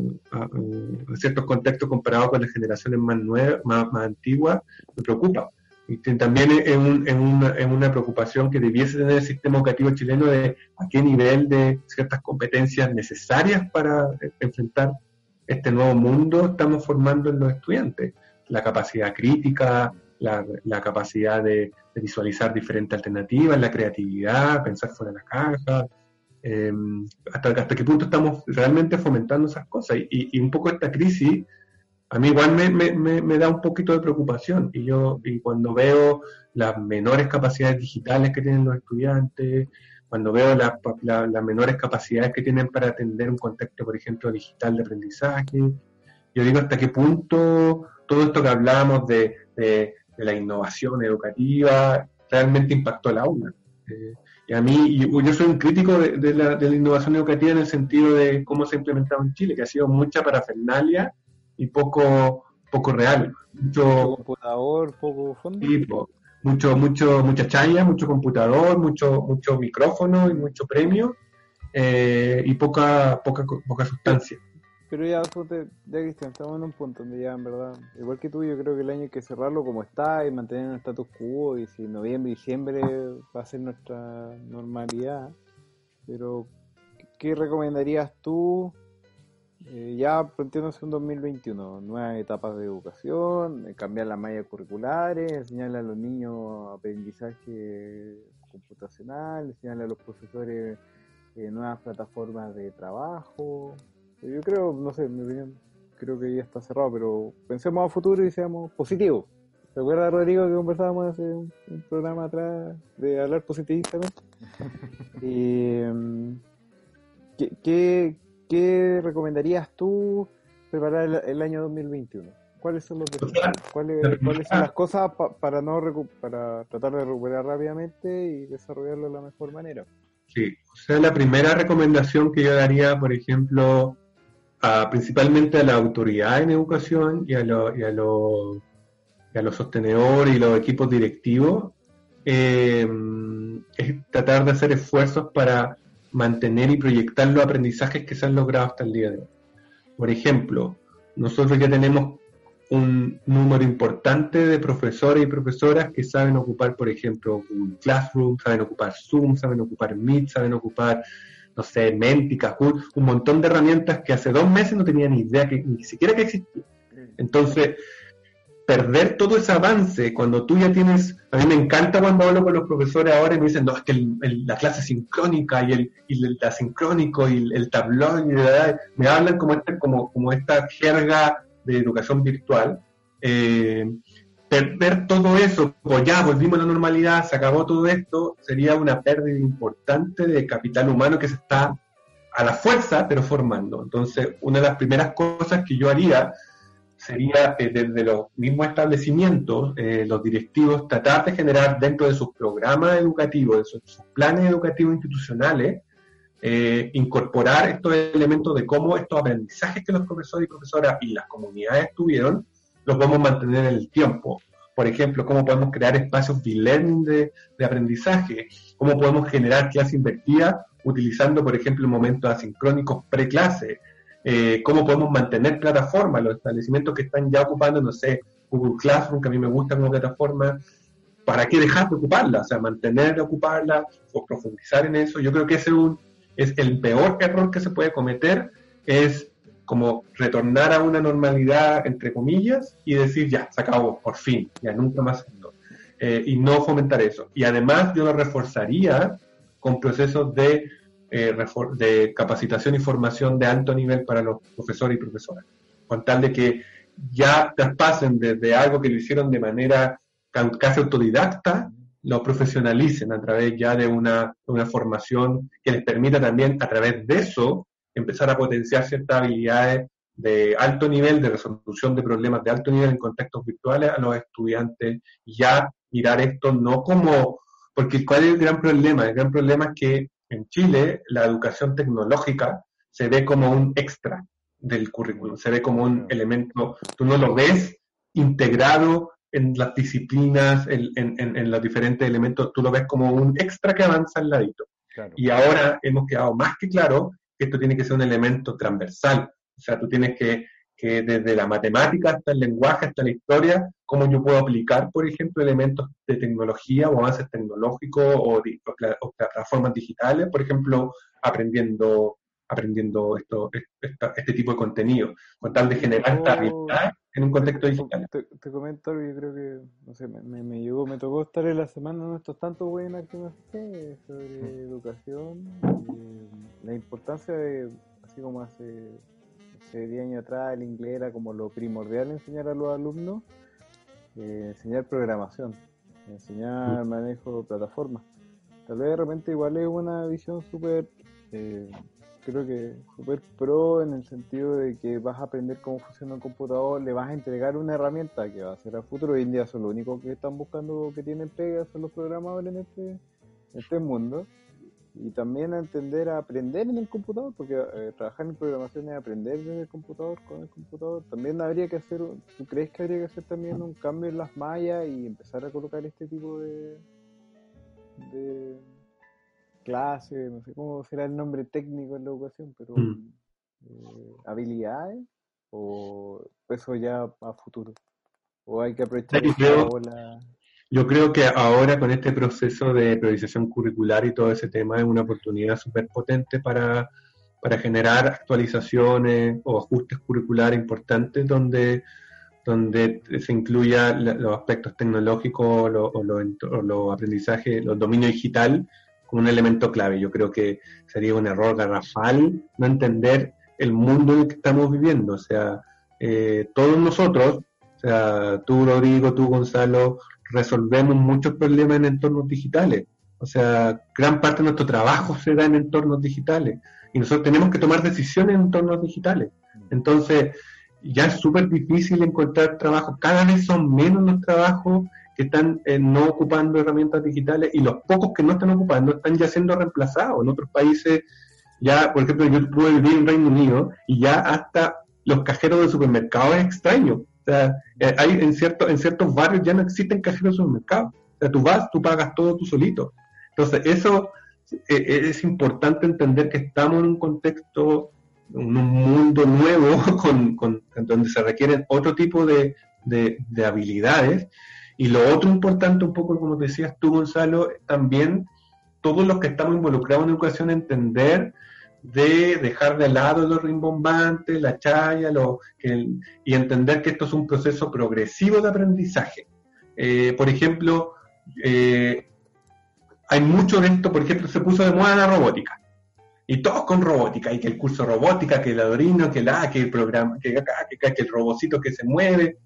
ciertos contextos comparados con las generaciones más nuevas, más, antiguas, me preocupa. Y también es, una, preocupación que debiese tener el sistema educativo chileno de a qué nivel de ciertas competencias necesarias para enfrentar este nuevo mundo estamos formando en los estudiantes. La capacidad crítica, la, capacidad de, visualizar diferentes alternativas, la creatividad, pensar fuera de la caja, em, hasta, hasta qué punto estamos realmente fomentando esas cosas. Y, un poco esta crisis, a mí igual me, me, da un poquito de preocupación. Y yo y cuando veo las menores capacidades digitales que tienen los estudiantes, cuando veo las menores capacidades que tienen para atender un contexto, por ejemplo, digital de aprendizaje, yo digo hasta qué punto todo esto que hablamos de de la innovación educativa, realmente impactó el aula. Eh, y a mí, yo soy un crítico de, la, innovación educativa en el sentido de cómo se ha implementado en Chile, que ha sido mucha parafernalia y poco, poco real. Mucho, computador, poco fondo. mucho, mucho, mucha chaya, mucho computador, mucho, mucho micrófono y mucho premio eh, y poca, poca, poca sustancia. Pero ya, ya Cristian, estamos en un punto donde ya, en verdad, igual que tú, yo creo que el año hay que cerrarlo como está y mantener el status quo. Y si noviembre, diciembre va a ser nuestra normalidad. Pero, ¿qué recomendarías tú? Eh, ya planteándose un 2021, nuevas etapas de educación, eh, cambiar las mallas curriculares, enseñarle a los niños aprendizaje computacional, enseñarle a los profesores eh, nuevas plataformas de trabajo, yo creo, no sé, mi opinión, creo que ya está cerrado, pero pensemos a futuro y seamos positivos. ¿Te acuerdas, Rodrigo, que conversábamos hace un, programa atrás de hablar positivamente? (laughs) y, em, ¿qué, qué, recomendarías tú preparar el, año 2021? ¿Cuáles son los ¿Cuáles, ¿Cuáles son las cosas para no para tratar de recuperar rápidamente y desarrollarlo de la mejor manera? Sí, o sea, la primera recomendación que yo daría, por ejemplo, principalmente a la autoridad en educación y a, y a, los sostenedores y los equipos directivos eh, es tratar de hacer esfuerzos para mantener y proyectar los aprendizajes que se han logrado hasta el día de hoy. Por ejemplo, nosotros ya tenemos un número importante de profesores y profesoras que saben ocupar, por ejemplo, un Classroom, saben ocupar Zoom, saben ocupar Meet, saben ocupar, no sé, Mentica, un montón de herramientas que hace dos meses no tenían ni idea, que, ni siquiera que existían. Entonces, perder todo ese avance cuando tú ya tienes, a mí me encanta cuando hablo con los profesores ahora y me dicen, no, es que la clase sincrónica y el, y el asincrónico y el, tablón, y me hablan como, este, como, como esta jerga de educación virtual. Eh, perder todo eso, pues ya volvimos a la normalidad, se acabó todo esto, sería una pérdida importante de capital humano que se está a la fuerza, pero formando. Entonces, una de las primeras cosas que yo haría sería eh, desde los mismos establecimientos, eh, los directivos, tratar de generar dentro de sus programas educativos, de sus, planes educativos institucionales, eh, incorporar estos elementos de cómo estos aprendizajes que los profesores y profesoras y las comunidades tuvieron, los podemos mantener en el tiempo. Por ejemplo, cómo podemos crear espacios de learning de, aprendizaje, cómo podemos generar clases invertidas utilizando, por ejemplo, momentos asincrónicos pre-clase, eh, cómo podemos mantener plataformas, los establecimientos que están ya ocupando, no sé, Google Classroom, que a mí me gusta como plataforma, ¿para qué dejar de ocuparla? O sea, mantener de ocuparla o profundizar en eso. Yo creo que ese es, el peor error que se puede cometer, es como retornar a una normalidad, entre comillas, y decir, ya, se acabó, por fin, ya nunca más. Eh, y no fomentar eso. Y además yo lo reforzaría con procesos de eh, de capacitación y formación de alto nivel para los profesores y profesoras, con tal de que ya traspasen desde algo que lo hicieron de manera casi autodidacta, lo profesionalicen a través ya de una, una formación que les permita también a través de eso empezar a potenciar ciertas habilidades de alto nivel, de resolución de problemas de alto nivel en contextos virtuales a los estudiantes, ya mirar esto no como, porque ¿cuál es el gran problema? El gran problema es que en Chile la educación tecnológica se ve como un extra del currículum, se ve como un elemento, tú no lo ves integrado en las disciplinas, en, los diferentes elementos, tú lo ves como un extra que avanza al ladito. Y ahora hemos quedado más que claro que esto tiene que ser un elemento transversal, o sea, tú tienes que que desde la matemática hasta el lenguaje, hasta la historia, cómo yo puedo aplicar, por ejemplo, elementos de tecnología o avances tecnológicos o, plataformas digitales, por ejemplo, aprendiendo aprendiendo esto, este tipo de contenido, con tal de generar esta habilidad en un contexto digital. Te, comento yo creo que, no sé, me, me, llegó, me tocó estar en la semana en estos tantos webinars que me fijé sobre mm. educación, y la importancia de, así como hace hace 10 años atrás el inglés era como lo primordial enseñar a los alumnos, eh, enseñar programación, enseñar manejo de plataformas. Tal vez de repente igual es una visión súper, eh, creo que súper pro en el sentido de que vas a aprender cómo funciona un computador, le vas a entregar una herramienta que va a ser al futuro. Hoy en día son los únicos que están buscando que tienen pega, son los programadores en este, en este mundo y también a entender a aprender en el computador, porque eh, trabajar en programación es aprender desde el computador con el computador. También habría que hacer, ¿tú crees que habría que hacer también un cambio en las mallas y empezar a colocar este tipo de, de clases, no sé cómo será el nombre técnico en la educación, pero mm. eh, habilidades o eso ya a futuro? ¿O hay que aprovechar la yo creo que ahora con este proceso de priorización curricular y todo ese tema es una oportunidad súper potente para, generar actualizaciones o ajustes curriculares importantes donde, donde se incluya los aspectos tecnológicos o los aprendizajes, los dominios digital como un elemento clave. Yo creo que sería un error garrafal no entender el mundo en el que estamos viviendo. O sea, eh, todos nosotros, o sea, tú Rodrigo, tú Gonzalo, resolvemos muchos problemas en entornos digitales. O sea, gran parte de nuestro trabajo se da en entornos digitales y nosotros tenemos que tomar decisiones en entornos digitales. Entonces, ya es súper difícil encontrar trabajo. Cada vez son menos los trabajos que están eh, no ocupando herramientas digitales y los pocos que no están ocupando están ya siendo reemplazados. En otros países Ya, por ejemplo, yo puedo vivir en Reino Unido y ya hasta los cajeros de supermercados es extraño. Sea, eh, hay en, cierto, en ciertos barrios ya no existen cajeros de supermercados. O sea, tú vas, tú pagas todo tú solito. Entonces, eso eh, es importante entender que estamos en un contexto, en un mundo nuevo, (laughs) con, con, donde se requieren otro tipo de, de, habilidades. Y lo otro importante, un poco como decías tú, Gonzalo, también todos los que estamos involucrados en educación, entender de dejar de lado los rimbombantes, la chaya, lo, que, y entender que esto es un proceso progresivo de aprendizaje. Eh, por ejemplo, eh, hay mucho de esto, por ejemplo, se puso de moda la robótica. Y todos con robótica, y que el curso robótica, que el adorino, que la, que el programa, que, que, que el robocito que se mueve.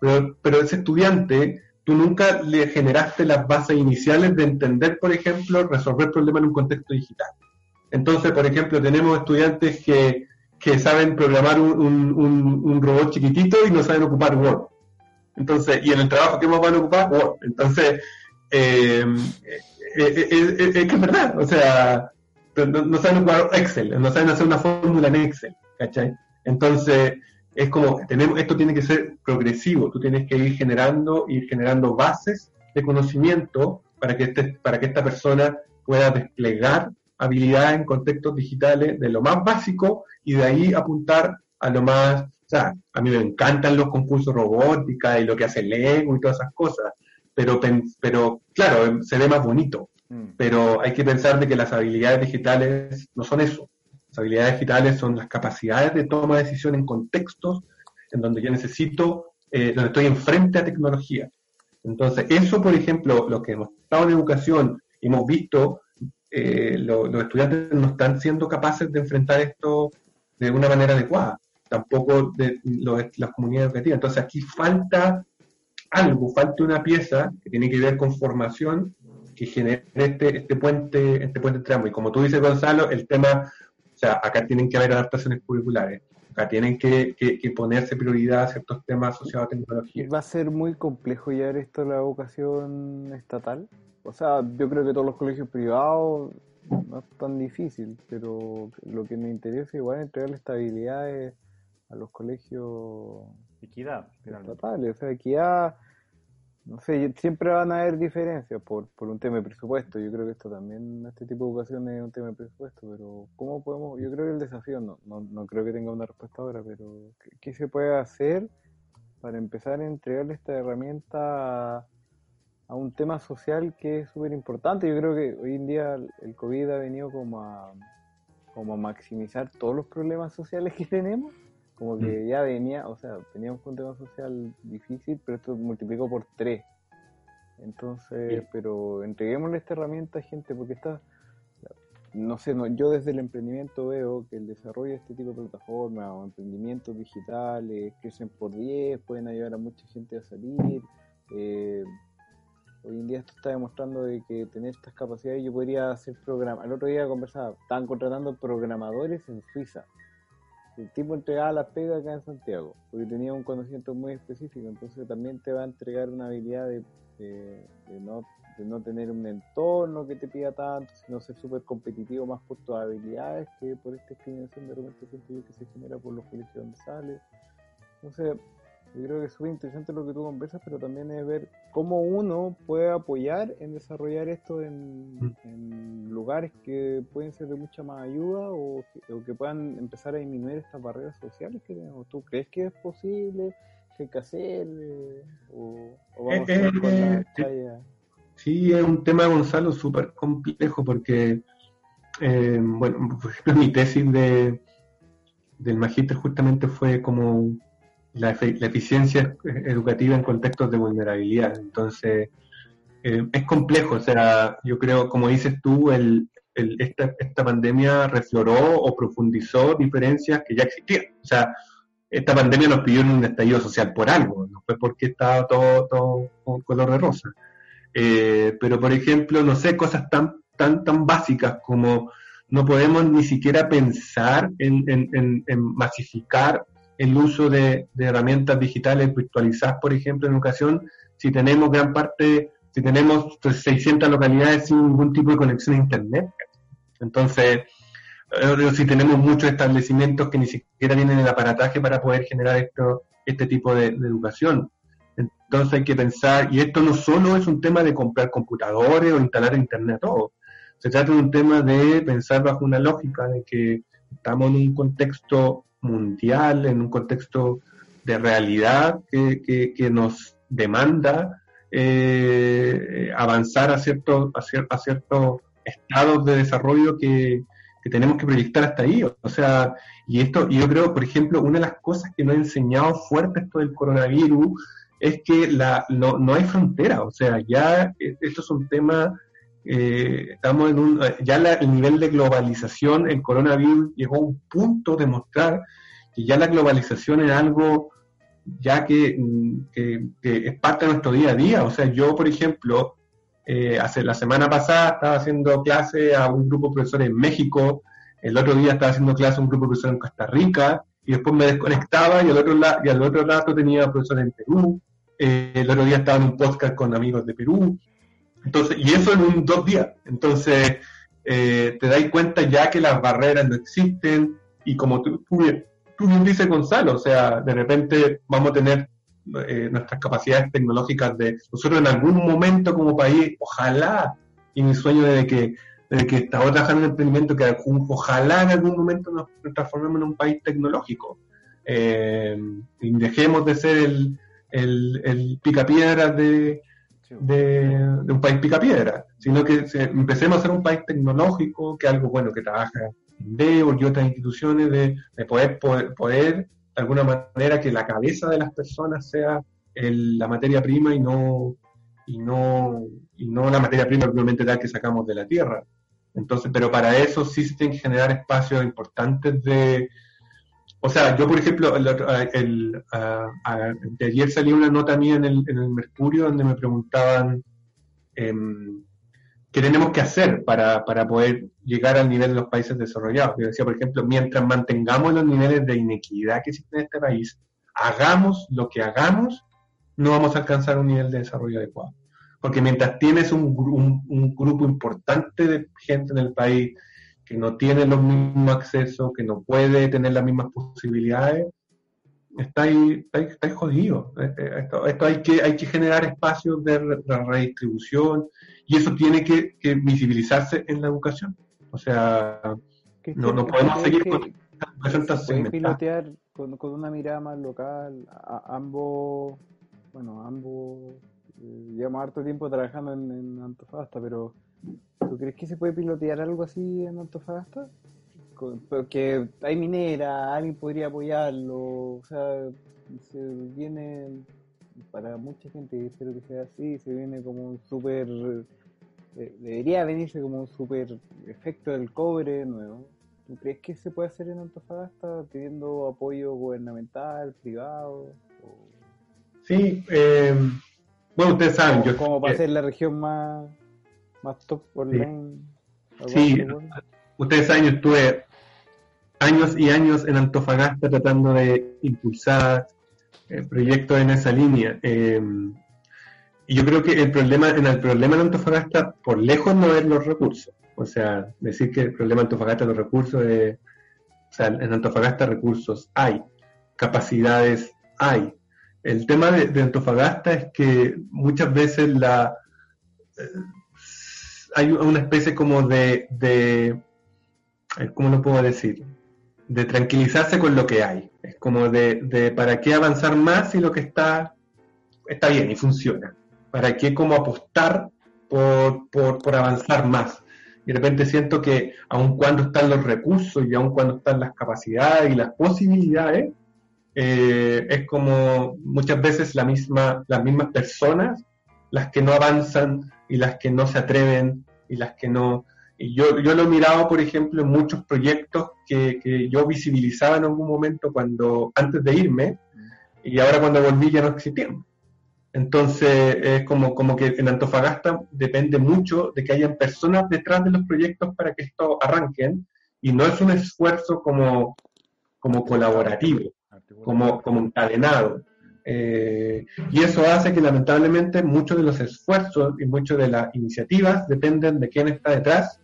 Pero, pero ese estudiante, tú nunca le generaste las bases iniciales de entender, por ejemplo, resolver problemas en un contexto digital. Entonces, por ejemplo, tenemos estudiantes que, que saben programar un, un, un, robot chiquitito y no saben ocupar Word. Entonces, y en el trabajo que más van a ocupar, Word. Entonces, eh, eh, eh, es que es verdad, o sea, no, saben ocupar Excel, no saben hacer una fórmula en Excel, ¿cachai? Entonces, es como, tenemos, esto tiene que ser progresivo, tú tienes que ir generando, ir generando bases de conocimiento para que, este, para que esta persona pueda desplegar habilidades en contextos digitales de lo más básico y de ahí apuntar a lo más, o sea, a mí me encantan los concursos robótica y lo que hace Lego y todas esas cosas, pero, pero claro, se ve más bonito, mm. pero hay que pensar de que las habilidades digitales no son eso. Las habilidades digitales son las capacidades de toma de decisión en contextos en donde yo necesito, eh, donde estoy enfrente a tecnología. Entonces, eso, por ejemplo, lo que hemos estado en educación, hemos visto eh, los estudiantes no están siendo capaces de enfrentar esto de una manera adecuada, tampoco de las comunidades educativas. Entonces aquí falta algo, falta una pieza que tiene que ver con formación que genere este, este puente, este puente entre ambos. Y como tú dices, Gonzalo, el tema, o sea, acá tienen que haber adaptaciones curriculares, acá tienen que, que, ponerse prioridad a ciertos temas asociados a tecnología. ¿Va a ser muy complejo llevar esto a la educación estatal? O sea, yo creo que todos los colegios privados no es tan difícil, pero lo que me interesa igual es entregarle estabilidad a los colegios equidad estatales, o sea, equidad, no sé, siempre van a haber diferencias por, por un tema de presupuesto, yo creo que esto también, este tipo de educación es un tema de presupuesto, pero ¿cómo podemos? Yo creo que el desafío, no, no, no creo que tenga una respuesta ahora, pero ¿qué, qué se puede hacer para empezar a entregarle esta herramienta a un tema social que es súper importante. Yo creo que hoy en día el COVID ha venido como a, como a maximizar todos los problemas sociales que (laughs) tenemos. Como que mm. ya venía, o sea, teníamos un tema social difícil, pero esto multiplicó por tres. Entonces, pero entreguémosle esta herramienta a gente, porque está, no sé, no, yo desde el emprendimiento veo que el desarrollo de este tipo de plataformas o emprendimientos digitales crecen por 10, pueden ayudar a mucha gente a salir. Eh, Hoy en día esto está demostrando de que tener estas capacidades yo podría hacer programa. El otro día conversaba, estaban contratando programadores en Suiza. El tipo entregaba la pega acá en Santiago, porque tenía un conocimiento muy específico, entonces también te va a entregar una habilidad de, no, no tener un entorno que te pida tanto, sino ser súper competitivo más por tus habilidades que por esta discriminación de repente que se genera por los colegios donde sale. Entonces, yo creo que es súper interesante lo que tú conversas, pero también es ver cómo uno puede apoyar en desarrollar esto en, mm. lugares que pueden ser de mucha más ayuda o que, puedan empezar a disminuir estas barreras sociales que tenemos. ¿Tú crees que es posible? ¿Qué hay que hacer? Eh, ¿O, vamos a hacer con la eh, Sí, es un tema, Gonzalo, súper complejo porque, eh, bueno, por (laughs) ejemplo, mi tesis de, del magíster justamente fue como la, eficiencia educativa en contextos de vulnerabilidad. Entonces, eh, es complejo, o sea, yo creo, como dices tú, el, esta, esta pandemia refloró o profundizó diferencias que ya existían. O sea, esta pandemia nos pidió un estallido social por algo, no fue porque estaba todo, todo con color de rosa. Eh, pero, por ejemplo, no sé, cosas tan, tan, tan básicas como no podemos ni siquiera pensar en, en, en masificar el uso de, herramientas digitales virtualizadas, por ejemplo, en educación, si tenemos gran parte, si tenemos 600 localidades sin ningún tipo de conexión a Internet. Entonces, eh, si tenemos muchos establecimientos que ni siquiera tienen el aparataje para poder generar esto, este tipo de, educación. Entonces hay que pensar, y esto no solo es un tema de comprar computadores o instalar internet, todo. Se trata de un tema de pensar bajo una lógica de que estamos en un contexto mundial, en un contexto de realidad que, que, nos demanda eh, avanzar a ciertos a, ciertos estados de desarrollo que, que tenemos que proyectar hasta ahí. O sea, y esto, yo creo, por ejemplo, una de las cosas que nos ha enseñado fuerte esto del coronavirus es que la, no, no hay frontera. O sea, ya eh, esto es un tema, eh, estamos en un, ya el nivel de globalización, el coronavirus llegó a un punto de mostrar que ya la globalización es algo ya que, que es parte de nuestro día a día. O sea, yo, por ejemplo, eh, hace la semana pasada estaba haciendo clase a un grupo de profesores en México, el otro día estaba haciendo clase a un grupo de profesores en Costa Rica, y después me desconectaba y al otro, y al otro lado tenía profesores en Perú, eh, el otro día estaba en un podcast con amigos de Perú, entonces, y eso en un dos días. Entonces, eh, te das cuenta ya que las barreras no existen, y como tú, tú, tú bien dices, Gonzalo, o sea, de repente vamos a tener eh, nuestras capacidades tecnológicas de nosotros en algún momento como país, ojalá, y mi sueño de que estamos trabajando en emprendimiento, que ojalá en algún momento nos transformemos en un país tecnológico. Eh, y dejemos de ser el, el, el picapiedra de, de, un país picapiedra, sino que empecemos a ser un país tecnológico, que algo bueno que trabaja DEO y otras instituciones, de, de poder, poder, poder de alguna manera que la cabeza de las personas sea la materia prima y no, y no, y no la materia prima propiamente tal que sacamos de la tierra. Entonces, pero para eso sí se tienen que generar espacios importantes de, o sea, yo por ejemplo, el, de ayer salió una nota mía en el, en el Mercurio donde me preguntaban em, qué tenemos que hacer para, para poder llegar al nivel de los países desarrollados. Yo decía, por ejemplo, mientras mantengamos los niveles de inequidad que existen en este país, hagamos lo que hagamos, no vamos a alcanzar un nivel de desarrollo adecuado. Porque mientras tienes un, grupo importante de gente en el país que no tiene los mismos accesos, que no puede tener las mismas posibilidades, está ahí, está ahí, jodido. Eh, eh, esto, hay, que, hay que generar espacios de, redistribución y eso tiene que, que visibilizarse en la educación. O sea, no, no podemos seguir con puede pilotear con, con, una mirada más local, a, ambos, bueno, ambos eh, llevamos harto tiempo trabajando en, Antofagasta, pero ¿tú crees que se puede pilotear algo así en Antofagasta? porque hay minera, alguien podría apoyarlo, o sea, se viene para mucha gente, espero que sea así, se viene como un súper debería venirse como un super efecto del cobre nuevo. ¿Tú crees que se puede hacer en Antofagasta pidiendo apoyo gubernamental, privado? Sí, eh, bueno, ustedes saben. Yo, como para ser la región más, más top online. Sí, sí ustedes saben, yo estuve años y años en Antofagasta tratando de impulsar eh, proyectos en esa línea. Eh, y yo creo que el problema, en el problema de Antofagasta, por lejos no es los recursos. O sea, decir que el problema de Antofagasta es los recursos es, o sea, en Antofagasta recursos hay, capacidades hay. El tema de, Antofagasta es que muchas veces la eh, hay una especie como de, de ¿cómo lo puedo decir? De tranquilizarse con lo que hay. Es como de, de para qué avanzar más si lo que está está bien y funciona. ¿Para qué como apostar por, por, avanzar más? Y de repente siento que aun cuando están los recursos y aun cuando están las capacidades y las posibilidades, eh, es como muchas veces la misma, las mismas personas las que no avanzan y las que no se atreven y las que no... Y yo, yo lo he mirado, por ejemplo, en muchos proyectos que, que yo visibilizaba en algún momento cuando antes de irme y ahora cuando volví ya no existían. Entonces, es como, como que en Antofagasta depende mucho de que hayan personas detrás de los proyectos para que esto arranquen y no es un esfuerzo como, como colaborativo, como, como encadenado. Eh, y eso hace que lamentablemente muchos de los esfuerzos y muchas de las iniciativas dependen de quién está detrás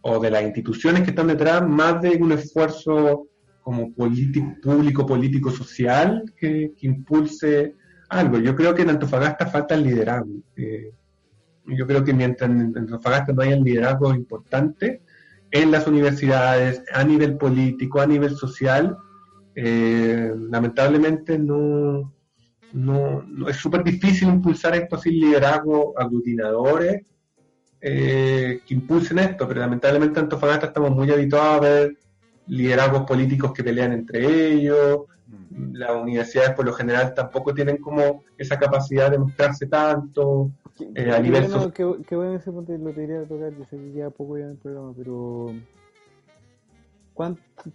o de las instituciones que están detrás, más de un esfuerzo como público, político, social que, impulse algo. Yo creo que en Antofagasta falta el liderazgo. Eh, yo creo que mientras en Antofagasta no haya el liderazgo importante en las universidades, a nivel político, a nivel social, eh, lamentablemente no, no, es súper difícil impulsar esto sin liderazgo aglutinadores eh, que impulsen esto, pero lamentablemente en Antofagasta estamos muy habituados a ver liderazgos políticos que pelean entre ellos, mm. las universidades por lo general tampoco tienen como esa capacidad de mostrarse tanto eh, a nivel bueno, qué, bueno ese punto lo te quería tocar, yo sé que queda poco ya en el programa, pero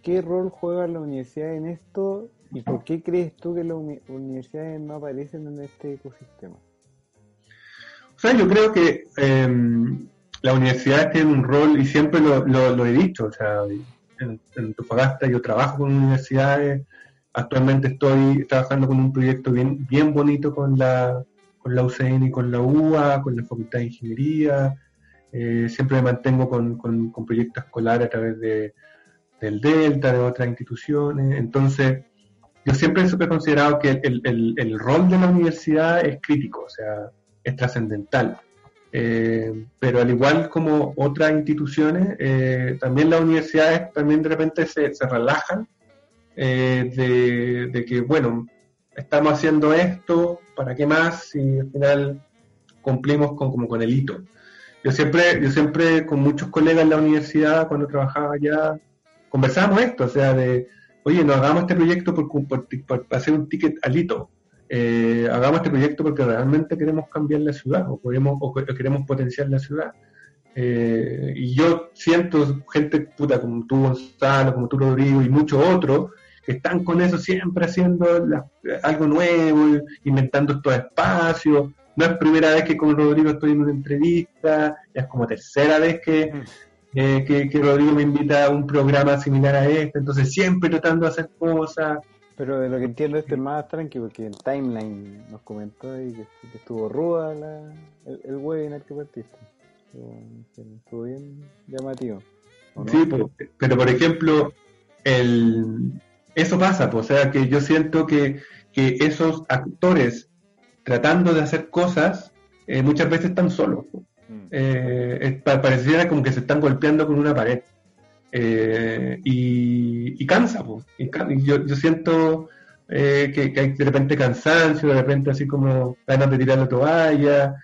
¿qué rol juega la universidad en esto y por qué crees tú que las universidades no aparecen en este ecosistema? O sea, yo creo que eh, las universidades tienen un rol, y siempre lo, lo he dicho, o sea, en, en yo trabajo con universidades, actualmente estoy trabajando con un proyecto bien, bien bonito con la, con la UCN y con la UA, con la Facultad de Ingeniería, eh, siempre me mantengo con, con, proyectos escolares a través de, del Delta, de otras instituciones, entonces yo siempre he considerado que el, el, el rol de la universidad es crítico, o sea, es trascendental. Eh, pero al igual como otras instituciones, eh, también las universidades también de repente se, se relajan eh, de, que, bueno, estamos haciendo esto, ¿para qué más? Si al final cumplimos con, como con el hito. Yo siempre, yo siempre con muchos colegas en la universidad, cuando trabajaba allá, conversábamos esto, o sea, de, oye, no hagamos este proyecto por, por, hacer un ticket al hito, eh, hagamos este proyecto porque realmente queremos cambiar la ciudad o, queremos, o queremos potenciar la ciudad. Eh, y yo siento gente puta como tú, Gonzalo, como tú, Rodrigo, y muchos otros, que están con eso siempre haciendo algo nuevo, inventando estos espacios. No es primera vez que con Rodrigo estoy en una entrevista, es como tercera vez que, mm. Eh, que, que, Rodrigo me invita a un programa similar a este, entonces siempre tratando de hacer cosas, pero de lo que entiendo este es más tranquilo, porque en Timeline nos comentó y que, estuvo ruda la, el, el, webinar que partiste. Estuvo, bien llamativo. Sí, pero, por ejemplo, el, eso pasa, pues, o sea que yo siento que, que esos actores tratando de hacer cosas eh, muchas veces están solos. Eh, pareciera como que se están golpeando con una pared. Eh, y, cansa, y, yo, yo, siento eh, que, hay de repente cansancio, de repente así como ganas de tirar la toalla.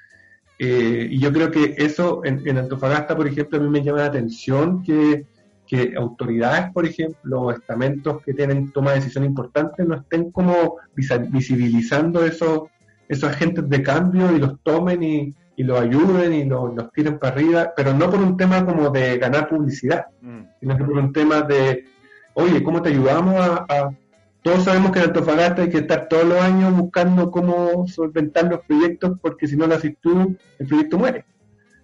Eh, y yo creo que eso en, Antofagasta, por ejemplo, a mí me llama la atención que, que autoridades, por ejemplo, o estamentos que tienen toma de decisión importantes, no estén como visibilizando esos, esos agentes de cambio y los tomen y, y los ayuden y los, tiren para arriba, pero no por un tema como de ganar publicidad, mm. sino que por un tema de, oye, ¿cómo te ayudamos a, Todos sabemos que en Antofagasta hay que estar todos los años buscando cómo solventar los proyectos, porque si no lo haces tú, el proyecto muere.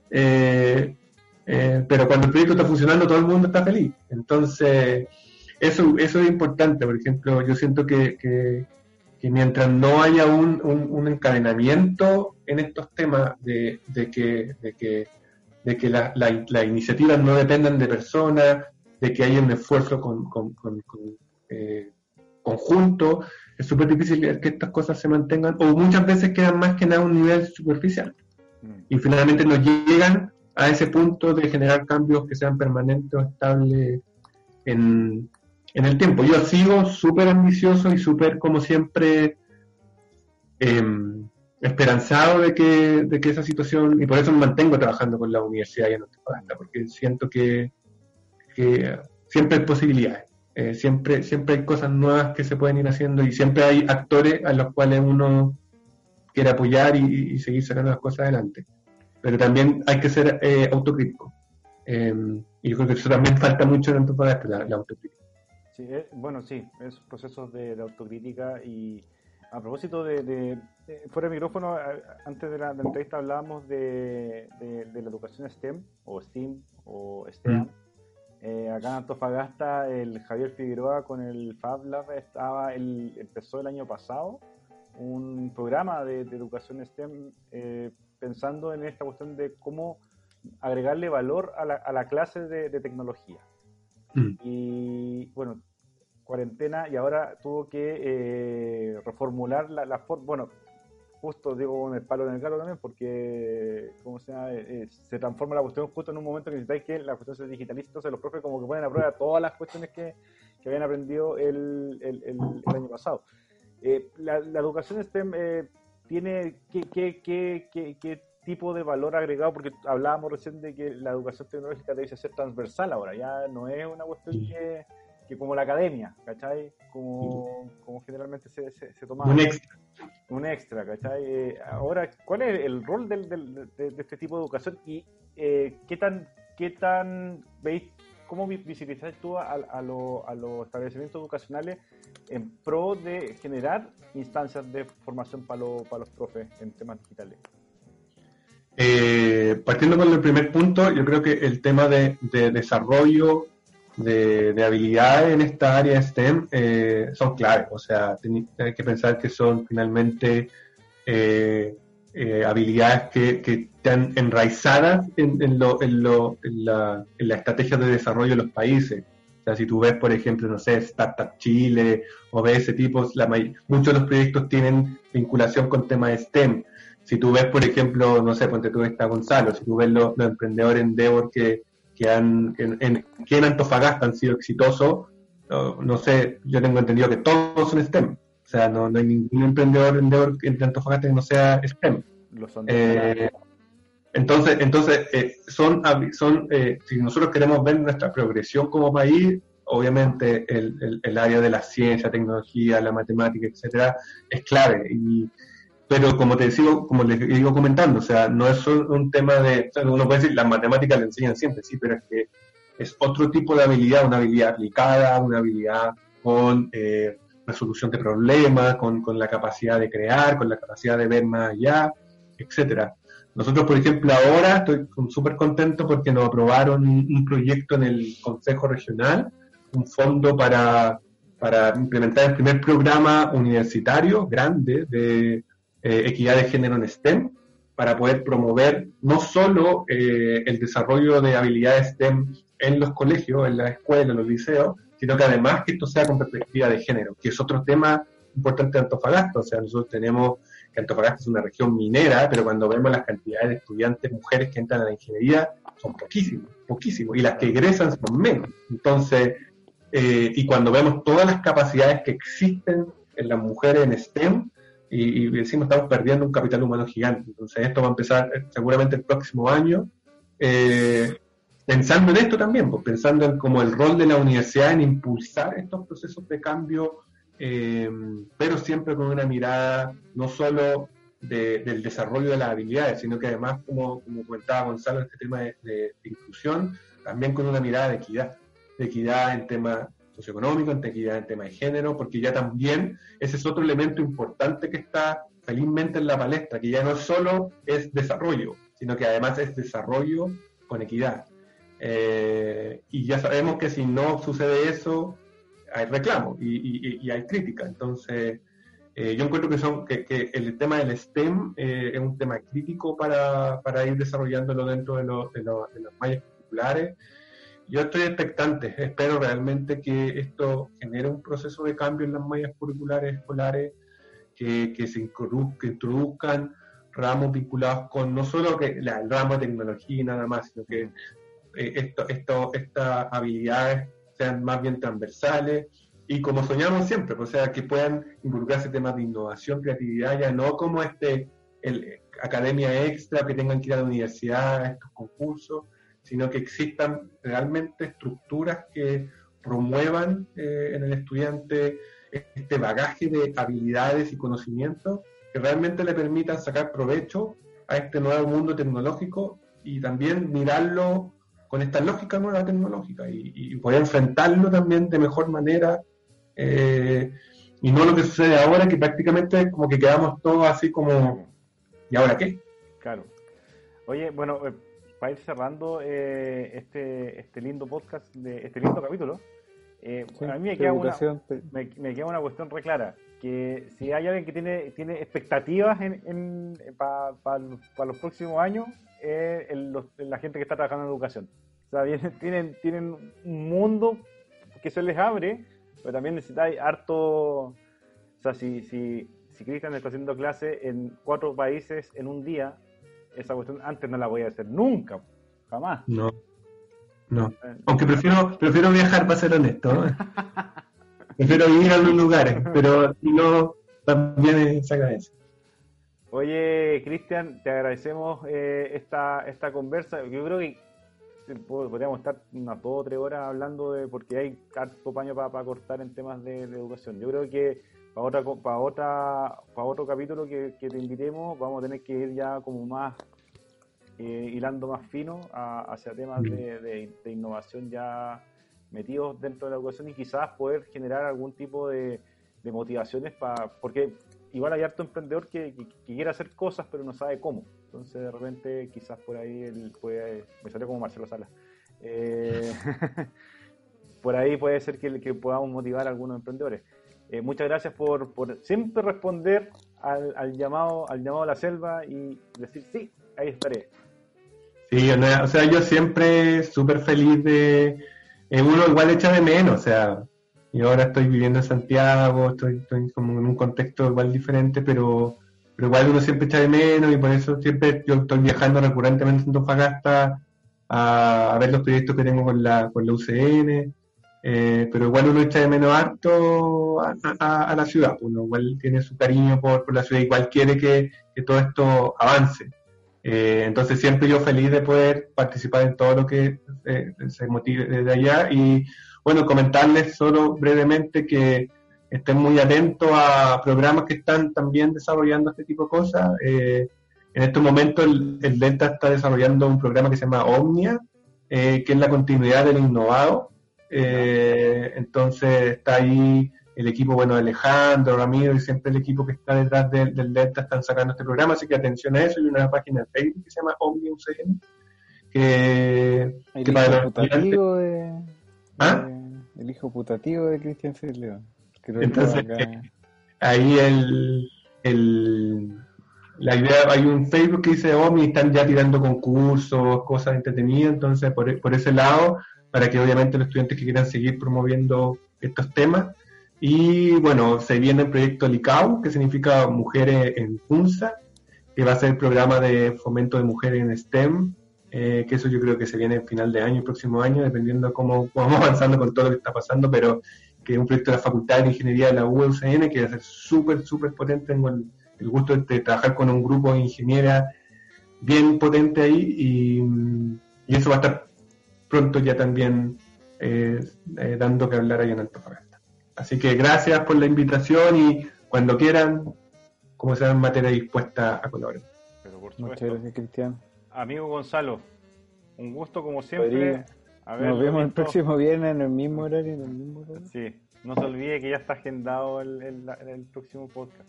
Eh, eh, pero cuando el proyecto está funcionando, todo el mundo está feliz. Entonces, eso, eso es importante. Por ejemplo, yo siento que, y mientras no haya un, un, encadenamiento en estos temas de, que, de que, de que las la, iniciativas no dependan de personas, de que haya un esfuerzo con, eh, conjunto, es súper difícil que estas cosas se mantengan, o muchas veces quedan más que nada a un nivel superficial. Mm. Y finalmente no llegan a ese punto de generar cambios que sean permanentes o estables en, en el tiempo. Yo sigo súper ambicioso y súper, como siempre, em, esperanzado de que, de que esa situación, y por eso me mantengo trabajando con la universidad y en porque siento que, siempre hay posibilidades. Eh, siempre, siempre hay cosas nuevas que se pueden ir haciendo y siempre hay actores a los cuales uno quiere apoyar y, seguir sacando las cosas adelante. Pero también hay que ser eh, autocrítico. Em, y yo creo que eso también falta mucho en Antofagasta, la autocrítica. Sí, eh, bueno, sí, es procesos de, autocrítica y a propósito de, fuera de micrófono, antes de la, entrevista hablábamos de, la educación STEM o STEAM o STEAM. Mm. Eh, acá en Antofagasta el Javier Figueroa con el Fab Lab estaba, el, empezó el año pasado un programa de, educación STEM eh, pensando en esta cuestión de cómo agregarle valor a la, a la clase de, tecnología. Mm. Y bueno, cuarentena y ahora tuvo que eh, reformular la, la forma, bueno, justo digo con el palo en el gato también, porque ¿cómo se, llama? Eh, eh, se transforma la cuestión justo en un momento que necesitáis que la cuestión se digitalice, entonces los profes como que ponen a prueba todas las cuestiones que, que habían aprendido el, el, el, año pasado. Eh, la, educación STEM tiene qué, qué, qué, qué, tipo de valor agregado, porque hablábamos recién de que la educación tecnológica debe ser transversal ahora, ya no es una cuestión que, que como la academia, ¿cachai? Como, como generalmente se, se, se toma. Un extra un extra, ¿cachai? Eh, ahora, ¿cuál es el rol del, de, este tipo de educación y eh, qué tan, qué tan veis, cómo visibilizáis tú a, a, los establecimientos educacionales en pro de generar instancias de formación para, para los profes en temas digitales? Eh, partiendo con el primer punto, yo creo que el tema de, de desarrollo de, habilidades en esta área STEM eh, son claves. O sea, hay que pensar que son finalmente eh, eh, habilidades que, están enraizadas en, en, lo, la, estrategia de desarrollo de los países. O sea, si tú ves, por ejemplo, no sé, Startup Chile o ves ese tipo, la, muchos de los proyectos tienen vinculación con temas STEM. Si tú ves, por ejemplo, no sé, ponte tú está Gonzalo, si tú ves los, los emprendedores Endeavor que, que, han, en, que en Antofagasta han sido exitosos, no, sé, yo tengo entendido que todos son STEM. O sea, no, hay ningún emprendedor, en Antofagasta que no sea STEM. Eh, entonces, entonces eh, son, son eh, si nosotros queremos ver nuestra progresión como país, obviamente el, el, el, área de la ciencia, tecnología, la matemática, etcétera, es clave. Y, pero como te sigo, como les digo comentando, o sea, no es un tema de, uno puede decir, las matemáticas le enseñan siempre, sí, pero es que es otro tipo de habilidad, una habilidad aplicada, una habilidad con eh, resolución de problemas, con, con, la capacidad de crear, con la capacidad de ver más allá, etcétera. Nosotros, por ejemplo, ahora estoy súper contento porque nos aprobaron un proyecto en el Consejo Regional, un fondo para, para implementar el primer programa universitario grande de eh, equidad de género en STEM, para poder promover no solo eh, el desarrollo de habilidades STEM en los colegios, en la escuela, en los liceos, sino que además que esto sea con perspectiva de género, que es otro tema importante de Antofagasta. O sea, nosotros tenemos que Antofagasta es una región minera, pero cuando vemos las cantidades de estudiantes mujeres que entran a la ingeniería, son poquísimos, poquísimos, y las que egresan son menos. Entonces, eh, y cuando vemos todas las capacidades que existen en las mujeres en STEM, y, decimos estamos perdiendo un capital humano gigante. Entonces esto va a empezar eh, seguramente el próximo año. Eh, pensando en esto también, pues pensando en como el rol de la universidad en impulsar estos procesos de cambio, eh, pero siempre con una mirada no solo del desarrollo de las habilidades, sino que además, como, como comentaba Gonzalo, este tema de, de, inclusión, también con una mirada de equidad, de equidad en temas socioeconómico, en equidad en tema de género, porque ya también ese es otro elemento importante que está felizmente en la palestra, que ya no solo es desarrollo, sino que además es desarrollo con equidad. Eh, y ya sabemos que si no sucede eso, hay reclamo y, hay crítica. Entonces, eh, yo encuentro que, son, que, el tema del STEM eh, es un tema crítico para, para ir desarrollándolo dentro de, de, de las mallas curriculares yo estoy expectante, espero realmente que esto genere un proceso de cambio en las mallas curriculares escolares, que, que se introduzcan ramos vinculados con no solo que el ramo de tecnología y nada más, sino que eh, esto, esto, estas habilidades sean más bien transversales y como soñamos siempre, o sea, que puedan involucrarse temas de innovación, creatividad, ya no como este el, academia extra, que tengan que ir a la universidad, estos concursos, sino que existan realmente estructuras que promuevan eh, en el estudiante este bagaje de habilidades y conocimientos que realmente le permitan sacar provecho a este nuevo mundo tecnológico y también mirarlo con esta lógica nueva tecnológica y, poder enfrentarlo también de mejor manera eh, y no lo que sucede ahora que prácticamente como que quedamos todos así como ¿y ahora qué? Claro. Oye, bueno, eh, para ir cerrando eh, este, este lindo podcast, de este lindo capítulo, eh, a mí me queda, una, me, queda una cuestión re clara. que si hay alguien que tiene, tiene expectativas en, para los próximos años, es la gente que está trabajando en educación. O sea, (laughs) tienen, tienen un mundo que se les abre, pero también necesitáis harto. O sea, si, si, si Cristian está haciendo clase en cuatro países en un día, esa cuestión antes no la voy a hacer nunca, jamás. No. No. Eh, Aunque prefiero, prefiero viajar para ser honesto. (laughs) prefiero vivir en los lugares, pero si no, también esa cabeza. Oye, Cristian, te agradecemos eh, esta, esta conversa. Yo creo que podríamos estar unas dos o tres horas hablando de, porque hay harto paño para cortar en temas de, educación. Yo creo que para otra, para otra, para otro capítulo que, te invitemos, vamos a tener que ir ya como más eh, hilando más fino hacia temas de, innovación ya metidos dentro de la educación y quizás poder generar algún tipo de, motivaciones para, porque igual hay harto emprendedor que, quiere hacer cosas pero no sabe cómo. Entonces de repente quizás por ahí él puede, me salió como Marcelo Sala. Eh, (laughs) por ahí puede ser que, podamos motivar a algunos emprendedores. Eh, muchas gracias por, siempre responder al, llamado al llamado a la selva y decir sí, ahí estaré. Sí, o sea, yo siempre súper feliz de... Eh, uno igual echa de menos, o sea, yo ahora estoy viviendo en Santiago, estoy, estoy como en un contexto igual diferente, pero, pero igual uno siempre echa de menos y por eso siempre yo estoy viajando recurrentemente a Antofagasta a, a ver los proyectos que tengo con la, con la UCN, eh, pero igual uno echa de menos harto a, la ciudad, uno igual tiene su cariño por, por la ciudad, igual quiere que, que todo esto avance. Eh, entonces siempre yo feliz de poder participar en todo lo que eh, se motive desde allá y bueno, comentarles solo brevemente que estén muy atentos a programas que están también desarrollando este tipo de cosas. Eh, en este momento el, el, Delta está desarrollando un programa que se llama Omnia, que es la continuidad del innovado. Entonces está ahí el equipo, bueno, Alejandro, Ramiro y siempre el equipo que está detrás del, Delta están sacando este programa, así que atención a eso. Hay una página de Facebook que se llama OmniUCN, que, el que hijo putativo de, ¿Ah? el hijo putativo de Cristian León. Entonces, eh, ahí el, el, la idea, hay un Facebook que dice Omni, están ya tirando concursos, cosas entretenidas, entonces por, por ese lado, para que obviamente los estudiantes que quieran seguir promoviendo estos temas, y bueno, se viene el proyecto LICAU, que significa Mujeres en FUNSA, que va a ser el programa de fomento de mujeres en STEM, eh, que eso yo creo que se viene en final de año, el próximo año, dependiendo cómo (laughs) vamos avanzando con todo lo que está pasando, pero que es un proyecto de la Facultad de Ingeniería de la UCN, que va a ser súper, súper potente. Tengo el, gusto de, trabajar con un grupo de ingenieras bien potente ahí y, eso va a estar pronto ya también eh, eh, dando que hablar ahí en Antofagasta. Así que gracias por la invitación y cuando quieran, como sean materia dispuesta a colaborar. Pero por Muchas gracias, Cristian. Amigo Gonzalo, un gusto como siempre. Nos vemos el próximo viernes en el mismo horario. En el mismo horario. Sí, no se olvide que ya está agendado el, el, próximo podcast.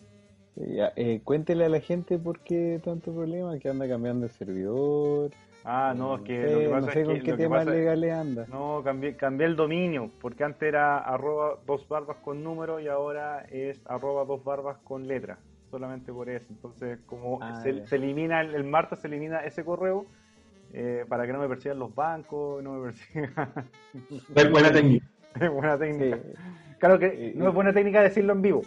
Eh, cuéntele a la gente por qué tanto problema, que anda cambiando el servidor. Ah, no, es que lo que pasa no sé es con qué temas legales anda. No, cambié, cambié el dominio, porque antes era arroba dos barbas con número y ahora es arroba dos barbas con letra, solamente por eso. Entonces, como ah, se, elimina, el, martes se elimina ese correo, eh, para que no me persigan los bancos, no me persigan... (laughs) Es buena técnica. Es (laughs) buena técnica. Claro que no es buena técnica decirlo en vivo.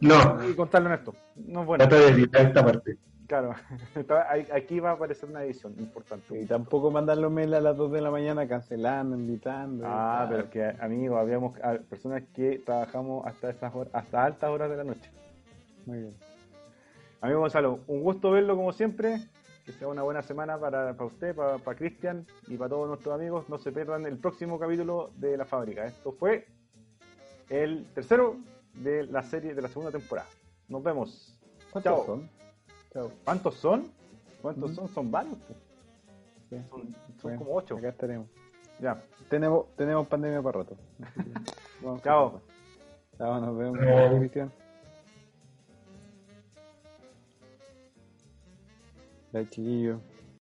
No. Y contarlo en esto. No es buena. Trata de evitar esta parte. Claro, (laughs) aquí va a aparecer una edición importante. Y tampoco mandar los mails a las 2 de la mañana cancelando, invitando. Ah, pero que, amigos, habíamos personas que trabajamos hasta esas horas, hasta altas horas de la noche. Muy bien. Amigo Gonzalo, un gusto verlo como siempre. Que sea una buena semana para, para usted, para, para Cristian y para todos nuestros amigos. No se pierdan el próximo capítulo de La Fábrica. Esto fue el tercero de la serie de la segunda temporada. Nos vemos. Chao. Son? ¿Cuántos son? ¿Cuántos son? Son varios. Son, como ocho. Acá tenemos. Ya. Tenemos, tenemos pandemia para rato. (laughs) Chao. Chao, nos vemos, eh. Cristian. Bye, chiquillo.